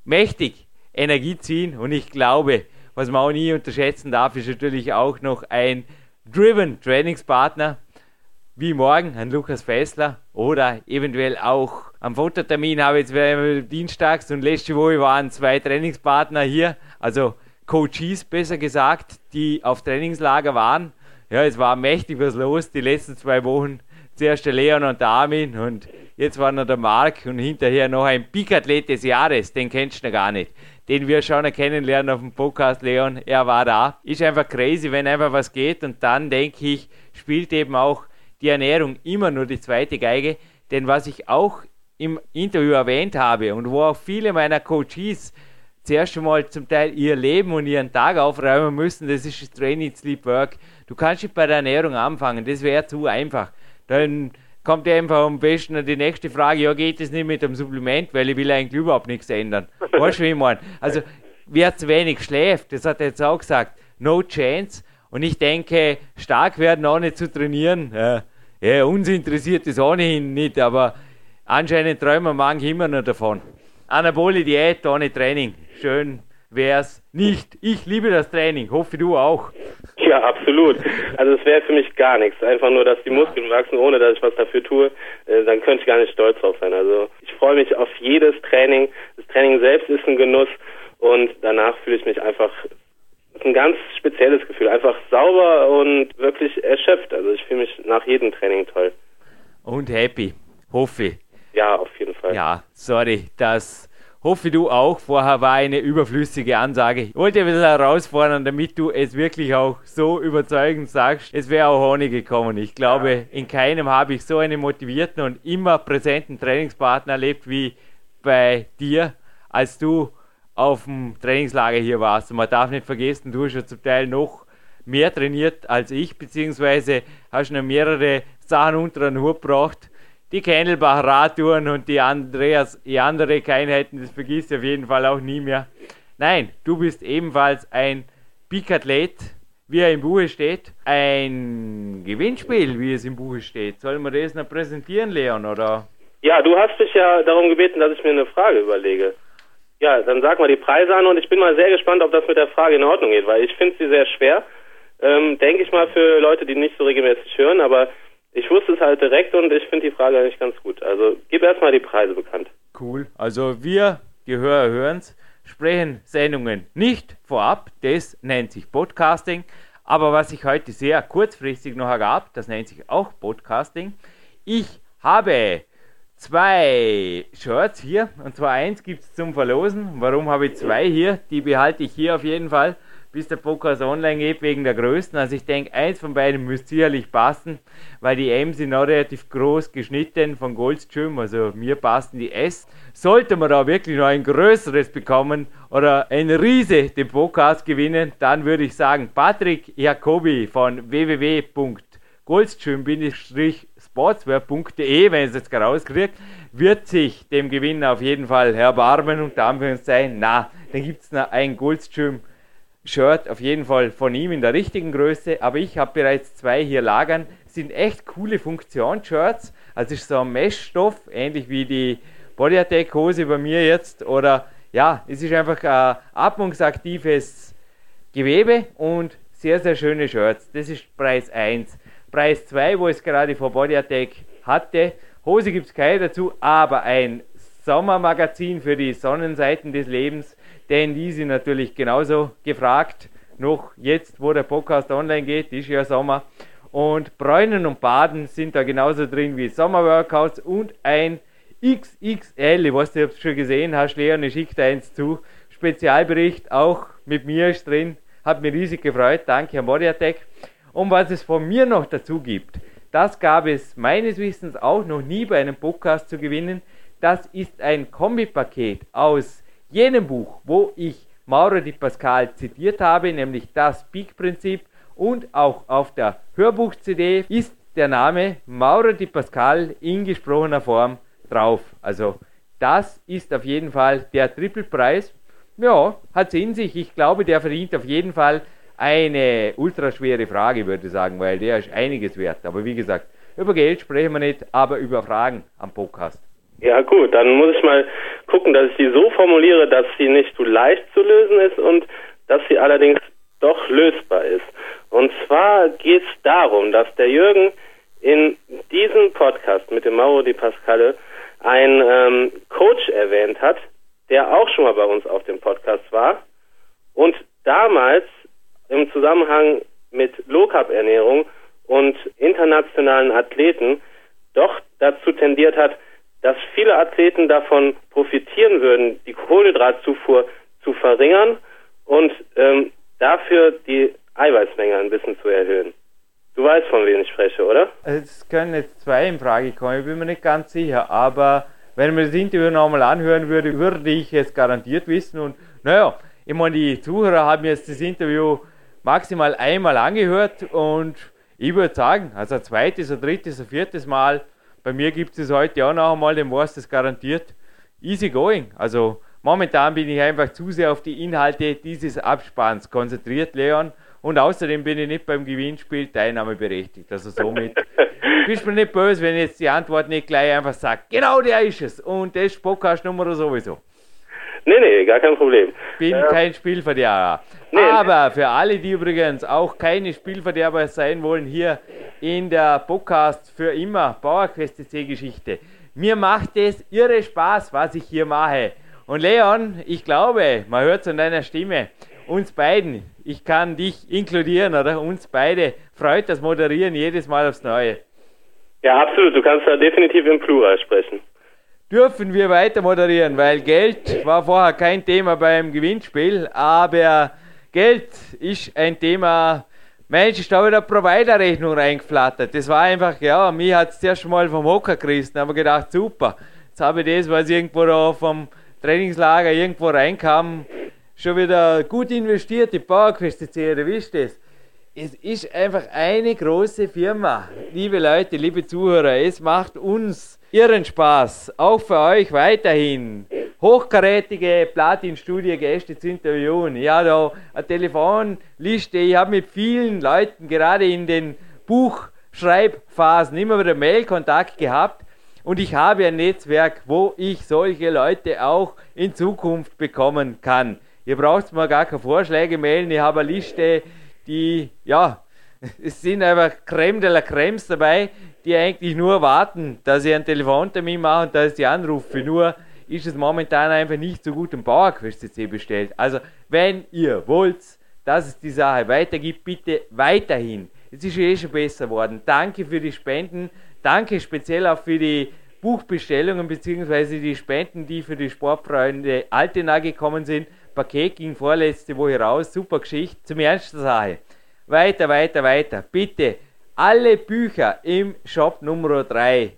mächtig Energie ziehen. Und ich glaube, was man auch nie unterschätzen darf, ist natürlich auch noch ein Driven Trainingspartner, wie morgen ein Lukas Fessler oder eventuell auch am Fototermin habe ich jetzt dienstags und letzte Woche waren zwei Trainingspartner hier, also Coaches besser gesagt, die auf Trainingslager waren. Ja, es war mächtig was los die letzten zwei Wochen. Zuerst der Leon und der Armin und jetzt war noch der Marc und hinterher noch ein Peak-Athlet des Jahres, den kennst du noch gar nicht. Den wir schon kennenlernen auf dem Podcast, Leon, er war da. Ist einfach crazy, wenn einfach was geht und dann denke ich, spielt eben auch die Ernährung immer nur die zweite Geige. Denn was ich auch im Interview erwähnt habe und wo auch viele meiner Coaches zuerst einmal zum Teil ihr Leben und ihren Tag aufräumen müssen, das ist Training Sleep Work. Du kannst nicht bei der Ernährung anfangen, das wäre zu einfach. Dann kommt einfach am besten die nächste Frage, ja geht es nicht mit dem Supplement, weil ich will eigentlich überhaupt nichts ändern. Weißt du, wie ich meine? Also wer zu wenig schläft, das hat er jetzt auch gesagt, no chance. Und ich denke, stark werden ohne zu trainieren, ja, ja uns interessiert das ohnehin nicht, aber anscheinend träumen manche immer noch davon. Anabole Diät ohne Training. Schön wär's nicht. Ich liebe das Training. Hoffe du auch. Ja, absolut. Also es wäre für mich gar nichts. Einfach nur, dass die Muskeln wachsen, ohne dass ich was dafür tue. Äh, dann könnte ich gar nicht stolz drauf sein. Also ich freue mich auf jedes Training. Das Training selbst ist ein Genuss und danach fühle ich mich einfach ein ganz spezielles Gefühl. Einfach sauber und wirklich erschöpft. Also ich fühle mich nach jedem Training toll. Und happy. Hoffe. Ja, auf jeden Fall. Ja, sorry, das Hoffe du auch. Vorher war eine überflüssige Ansage. Ich wollte ein bisschen herausfordern, damit du es wirklich auch so überzeugend sagst. Es wäre auch ohne gekommen. Ich glaube, in keinem habe ich so einen motivierten und immer präsenten Trainingspartner erlebt wie bei dir, als du auf dem Trainingslager hier warst. Und man darf nicht vergessen, du hast ja zum Teil noch mehr trainiert als ich, beziehungsweise hast noch mehrere Sachen unter den Hut gebracht. Die Kennelbach Radtouren und die Andreas, die andere Einheiten, das vergisst du auf jeden Fall auch nie mehr. Nein, du bist ebenfalls ein Peak-Athlet, wie er im Buche steht. Ein Gewinnspiel, wie es im Buche steht. Sollen wir das noch präsentieren, Leon, oder? Ja, du hast mich ja darum gebeten, dass ich mir eine Frage überlege. Ja, dann sag mal die Preise an und ich bin mal sehr gespannt, ob das mit der Frage in Ordnung geht, weil ich finde sie sehr schwer. Ähm, Denke ich mal für Leute, die nicht so regelmäßig hören, aber ich wusste es halt direkt und ich finde die Frage eigentlich ganz gut. Also gib erstmal die Preise bekannt. Cool. Also wir, Gehörer hören's, sprechen Sendungen nicht vorab. Das nennt sich Podcasting. Aber was ich heute sehr kurzfristig noch ergab, das nennt sich auch Podcasting. Ich habe zwei Shirts hier. Und zwar eins gibt es zum Verlosen. Warum habe ich zwei hier? Die behalte ich hier auf jeden Fall, bis der Podcast online geht, wegen der Größen. Also ich denke, eins von beiden müsste sicherlich passen, weil die M sind auch relativ groß geschnitten von Goldstream. Also mir passen die S. Sollte man da wirklich noch ein größeres bekommen oder ein Riese den Podcast gewinnen, dann würde ich sagen, Patrick Jacobi von www.goldstream- sportswear.de, wenn es jetzt gerade rauskriegt, wird sich dem Gewinner auf jeden Fall erbarmen und da haben wir uns sein, na, dann gibt es noch ein Goldstream Shirt auf jeden Fall von ihm in der richtigen Größe, aber ich habe bereits zwei hier lagern. Sind echt coole Funktionsshirts. Also ist so ein Meshstoff, ähnlich wie die Body Attack Hose bei mir jetzt. Oder ja, es ist einfach ein atmungsaktives Gewebe und sehr, sehr schöne Shirts. Das ist Preis 1. Preis 2, wo es gerade vor Body Attack hatte. Hose gibt es keine dazu, aber ein Sommermagazin für die Sonnenseiten des Lebens, denn die sind natürlich genauso gefragt. Noch jetzt, wo der Podcast online geht, ist ja Sommer. Und Bräunen und Baden sind da genauso drin wie Sommerworkouts und ein XXL, ich weiß nicht, ob du schon gesehen hast, Leon, ich schicke eins zu. Spezialbericht, auch mit mir ist drin. Hat mich riesig gefreut. Danke an Body Attack. Und was es von mir noch dazu gibt, das gab es meines Wissens auch noch nie bei einem Podcast zu gewinnen. Das ist ein Kombipaket aus jenem Buch, wo ich Mauro Di Pascal zitiert habe, nämlich das Peak-Prinzip. Und auch auf der Hörbuch-CD ist der Name Mauro Di Pascal in gesprochener Form drauf. Also das ist auf jeden Fall der Triple-Preis. Ja, hat es in sich. Ich glaube, der verdient auf jeden Fall eine ultraschwere Frage, würde ich sagen, weil der ist einiges wert. Aber wie gesagt, über Geld sprechen wir nicht, aber über Fragen am Podcast. Ja gut, dann muss ich mal gucken, dass ich die so formuliere, dass sie nicht zu leicht zu lösen ist und dass sie allerdings doch lösbar ist. Und zwar geht es darum, dass der Jürgen in diesem Podcast mit dem Mauro Di Pascale einen ähm, Coach erwähnt hat, der auch schon mal bei uns auf dem Podcast war und damals im Zusammenhang mit Low-Carb-Ernährung und internationalen Athleten doch dazu tendiert hat, dass viele Athleten davon profitieren würden, die Kohlenhydratzufuhr zu verringern und ähm, dafür die Eiweißmenge ein bisschen zu erhöhen. Du weißt, von wem ich spreche, oder? Es können jetzt zwei in Frage kommen, ich bin mir nicht ganz sicher, aber wenn man das Interview nochmal anhören würde, würde ich es garantiert wissen und naja, ich meine, die Zuhörer haben jetzt das Interview maximal einmal angehört und ich würde sagen, also ein zweites, ein drittes, ein viertes Mal, bei mir gibt es heute auch noch einmal, dem weiß das garantiert, easy going. Also momentan bin ich einfach zu sehr auf die Inhalte dieses Abspanns konzentriert, Leon. Und außerdem bin ich nicht beim Gewinnspiel teilnahmeberechtigt. Also somit bist du mir nicht böse, wenn ich jetzt die Antwort nicht gleich einfach sage, genau der ist es. Und das ist Podcast-Nummer sowieso. Nee, nee, gar kein Problem. Bin äh, kein Spielverderber. Nee, Aber für alle, die übrigens auch keine Spielverderber sein wollen, hier in der Podcast für immer PowerQuest CC Geschichte. Mir macht es irre Spaß, was ich hier mache. Und Leon, ich glaube, man hört es an deiner Stimme, uns beiden, ich kann dich inkludieren, oder uns beide, freut das Moderieren jedes Mal aufs Neue. Ja, absolut. Du kannst da definitiv im Plural sprechen. Dürfen wir weiter moderieren, weil Geld war vorher kein Thema beim Gewinnspiel, aber Geld ist ein Thema. Mensch, ist da wieder Provider-Rechnung reingeflattert. Das war einfach, ja, mir hat es zuerst mal vom Hocker gerissen, aber gedacht, super. Jetzt habe ich das, was irgendwo da vom Trainingslager irgendwo reinkam, schon wieder gut investiert, die wie ist das? Es ist einfach eine große Firma. Liebe Leute, liebe Zuhörer, es macht uns ihren Spaß, auch für euch weiterhin. Hochkarätige Platin-Studio-Gäste zu interviewen. Ja, da eine Telefonliste. Ich habe mit vielen Leuten gerade in den Buchschreibphasen immer wieder Mailkontakt gehabt. Und ich habe ein Netzwerk, wo ich solche Leute auch in Zukunft bekommen kann. Ihr braucht mir gar keine Vorschläge mailen. Ich habe eine Liste die, ja, es sind einfach Creme de la Cremes dabei, die eigentlich nur warten, dass ich einen Telefontermin mache und dass ich die anrufe. Nur ist es momentan einfach nicht so gut im Bauerquest.cc bestellt. Also, wenn ihr wollt, dass es die Sache weitergibt, bitte weiterhin. Es ist eh schon besser geworden. Danke für die Spenden. Danke speziell auch für die Buchbestellungen bzw. die Spenden, die für die Sportfreunde Altena gekommen sind. Paket ging vorletzte Woche raus. Super Geschichte. Zum Ernst der Sache. Weiter, weiter, weiter. Bitte, alle Bücher im Shop Nummer 3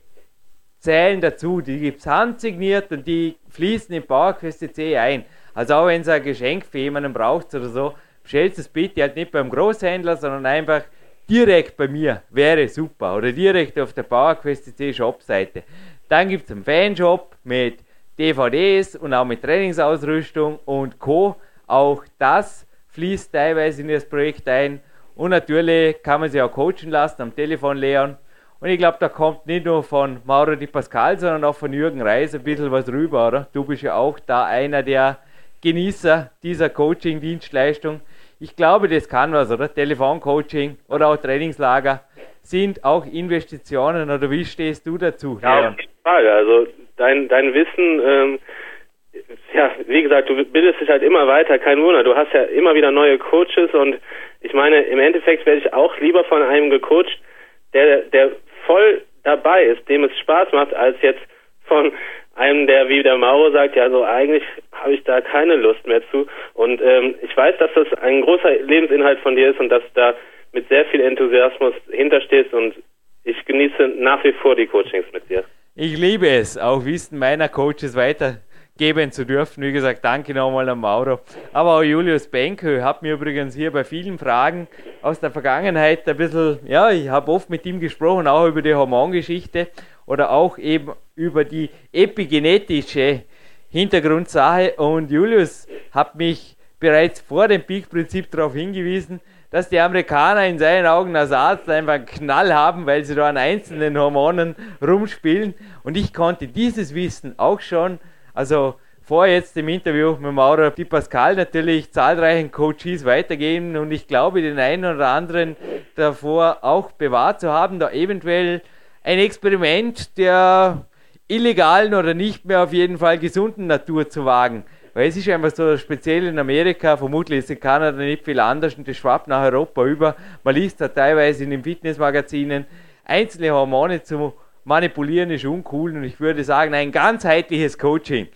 zählen dazu. Die gibt es handsigniert und die fließen in PowerQuest C ein. Also auch wenn es ein Geschenk für jemanden braucht oder so, bestellt es bitte halt nicht beim Großhändler, sondern einfach direkt bei mir. Wäre super. Oder direkt auf der PowerQuest C Shop-Seite. Dann gibt es einen Fanshop mit DVDs und auch mit Trainingsausrüstung und Co. Auch das fließt teilweise in das Projekt ein. Und natürlich kann man sich auch coachen lassen, am Telefon lernen. Und ich glaube, da kommt nicht nur von Mauro Di Pascal, sondern auch von Jürgen Reis ein bisschen was rüber, oder? Du bist ja auch da einer der Genießer dieser Coaching-Dienstleistung. Ich glaube, das kann was, oder? Telefoncoaching oder auch Trainingslager sind auch Investitionen, oder wie stehst du dazu? Ja, auf jeden Fall. Also dein, dein Wissen, ähm, ja, wie gesagt, du bildest dich halt immer weiter, kein Wunder. Du hast ja immer wieder neue Coaches und ich meine, im Endeffekt werde ich auch lieber von einem gecoacht, der, der voll dabei ist, dem es Spaß macht, als jetzt von einem, der wie der Mauro sagt, ja, so eigentlich habe ich da keine Lust mehr zu. Und ähm, ich weiß, dass das ein großer Lebensinhalt von dir ist und dass du da mit sehr viel Enthusiasmus hinterstehst und ich genieße nach wie vor die Coachings mit dir. Ich liebe es, auch Wissen meiner Coaches weitergeben zu dürfen. Wie gesagt, danke nochmal an Mauro. Aber auch Julius Benke hat mir übrigens hier bei vielen Fragen aus der Vergangenheit ein bisschen, ja, ich habe oft mit ihm gesprochen, auch über die Hormongeschichte oder auch eben über die epigenetische Hintergrundsache. Und Julius hat mich bereits vor dem Peak-Prinzip darauf hingewiesen, dass die Amerikaner in seinen Augen als Arzt einfach einen Knall haben, weil sie da an einzelnen Hormonen rumspielen. Und ich konnte dieses Wissen auch schon, also vor jetzt dem Interview mit Mauro Di Pascal natürlich zahlreichen Coaches weitergeben und ich glaube, den einen oder anderen davor auch bewahrt zu haben, da eventuell ein Experiment der illegalen oder nicht mehr auf jeden Fall gesunden Natur zu wagen. Weil es ist einfach so speziell in Amerika, vermutlich ist in Kanada nicht viel anders und das schwappt nach Europa über. Man liest da teilweise in den Fitnessmagazinen, einzelne Hormone zu manipulieren ist uncool und ich würde sagen, ein ganzheitliches Coaching.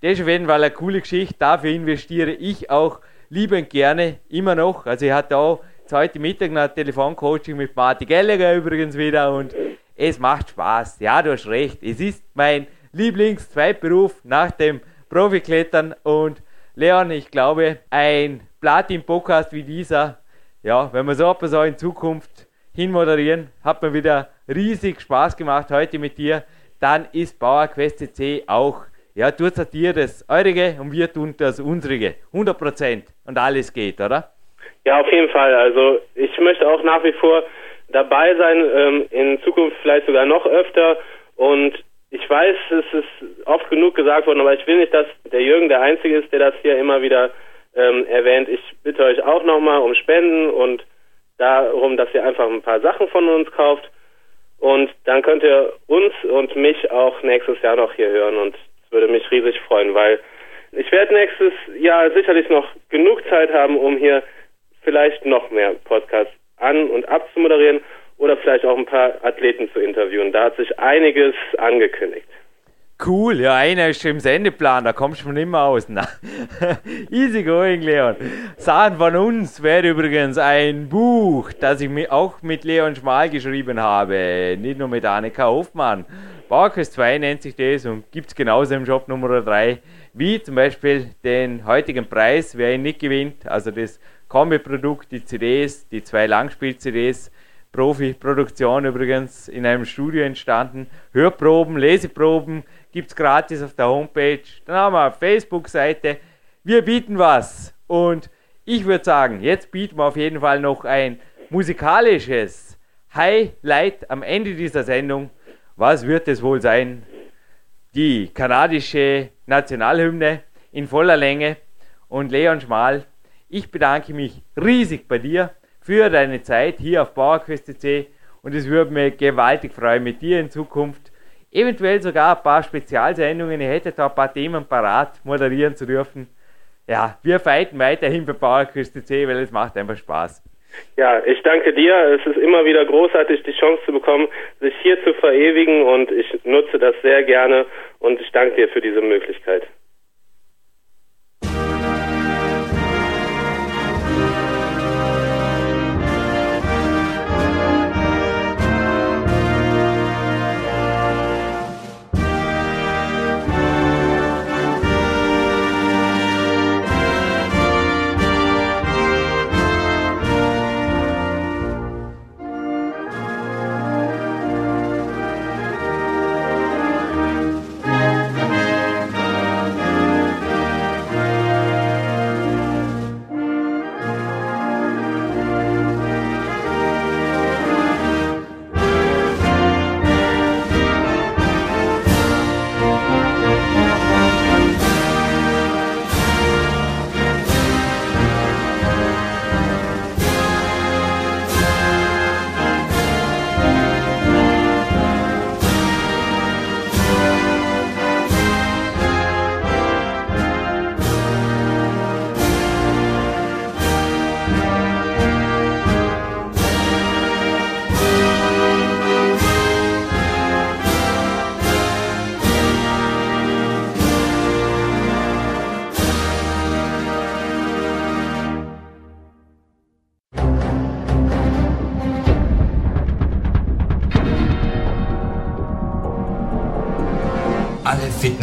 Das ist auf jeden Fall eine coole Geschichte, dafür investiere ich auch liebend gerne, immer noch. Also ich hatte auch heute Mittag ein Telefoncoaching mit Martin Gallagher übrigens wieder und es macht Spaß. Ja, du hast recht. Es ist mein Lieblings-Zweitberuf nach dem Profiklettern und Leon, ich glaube, ein Platin-Podcast wie dieser, ja, wenn wir so etwas so in Zukunft hinmoderieren, hat mir wieder riesig Spaß gemacht heute mit dir. Dann ist Bauerquest CC auch, ja, tut dir das Eurige und wir tun das unsere. 100 Prozent und alles geht, oder? Ja, auf jeden Fall. Also ich möchte auch nach wie vor dabei sein, ähm, in Zukunft vielleicht sogar noch öfter und ich weiß, es ist oft genug gesagt worden, aber ich will nicht, dass der Jürgen der Einzige ist, der das hier immer wieder ähm, erwähnt. Ich bitte euch auch nochmal um Spenden und darum, dass ihr einfach ein paar Sachen von uns kauft. Und dann könnt ihr uns und mich auch nächstes Jahr noch hier hören und es würde mich riesig freuen, weil ich werde nächstes Jahr sicherlich noch genug Zeit haben, um hier vielleicht noch mehr Podcasts an- und abzumoderieren oder vielleicht auch ein paar Athleten zu interviewen. Da hat sich einiges angekündigt. Cool, ja, einer ist schon im Sendeplan, da kommst du nicht mehr aus. Easy going, Leon. Sachen von uns wäre übrigens ein Buch, das ich auch mit Leon Schmal geschrieben habe, nicht nur mit Annika Hoffmann. Bauerquest 2 nennt sich das und gibt es genauso im Shop Nummer 3, wie zum Beispiel den heutigen Preis, wer ihn nicht gewinnt, also das Kombi-Produkt, die CDs, die zwei Langspiel-CDs, Profi-Produktion übrigens in einem Studio entstanden, Hörproben, Leseproben, gibt es gratis auf der Homepage. Dann haben wir eine Facebook-Seite. Wir bieten was. Und ich würde sagen, jetzt bieten wir auf jeden Fall noch ein musikalisches Highlight am Ende dieser Sendung. Was wird es wohl sein? Die kanadische Nationalhymne in voller Länge. Und Leon Schmal, ich bedanke mich riesig bei dir für deine Zeit hier auf PowerQuest.c und es würde mich gewaltig freuen, mit dir in Zukunft eventuell sogar ein paar Spezialsendungen. Ich hätte da ein paar Themen parat moderieren zu dürfen. Ja, wir fighten weiterhin bei PowerQuest C, weil es macht einfach Spaß. Ja, ich danke dir. Es ist immer wieder großartig, die Chance zu bekommen, sich hier zu verewigen und ich nutze das sehr gerne und ich danke dir für diese Möglichkeit.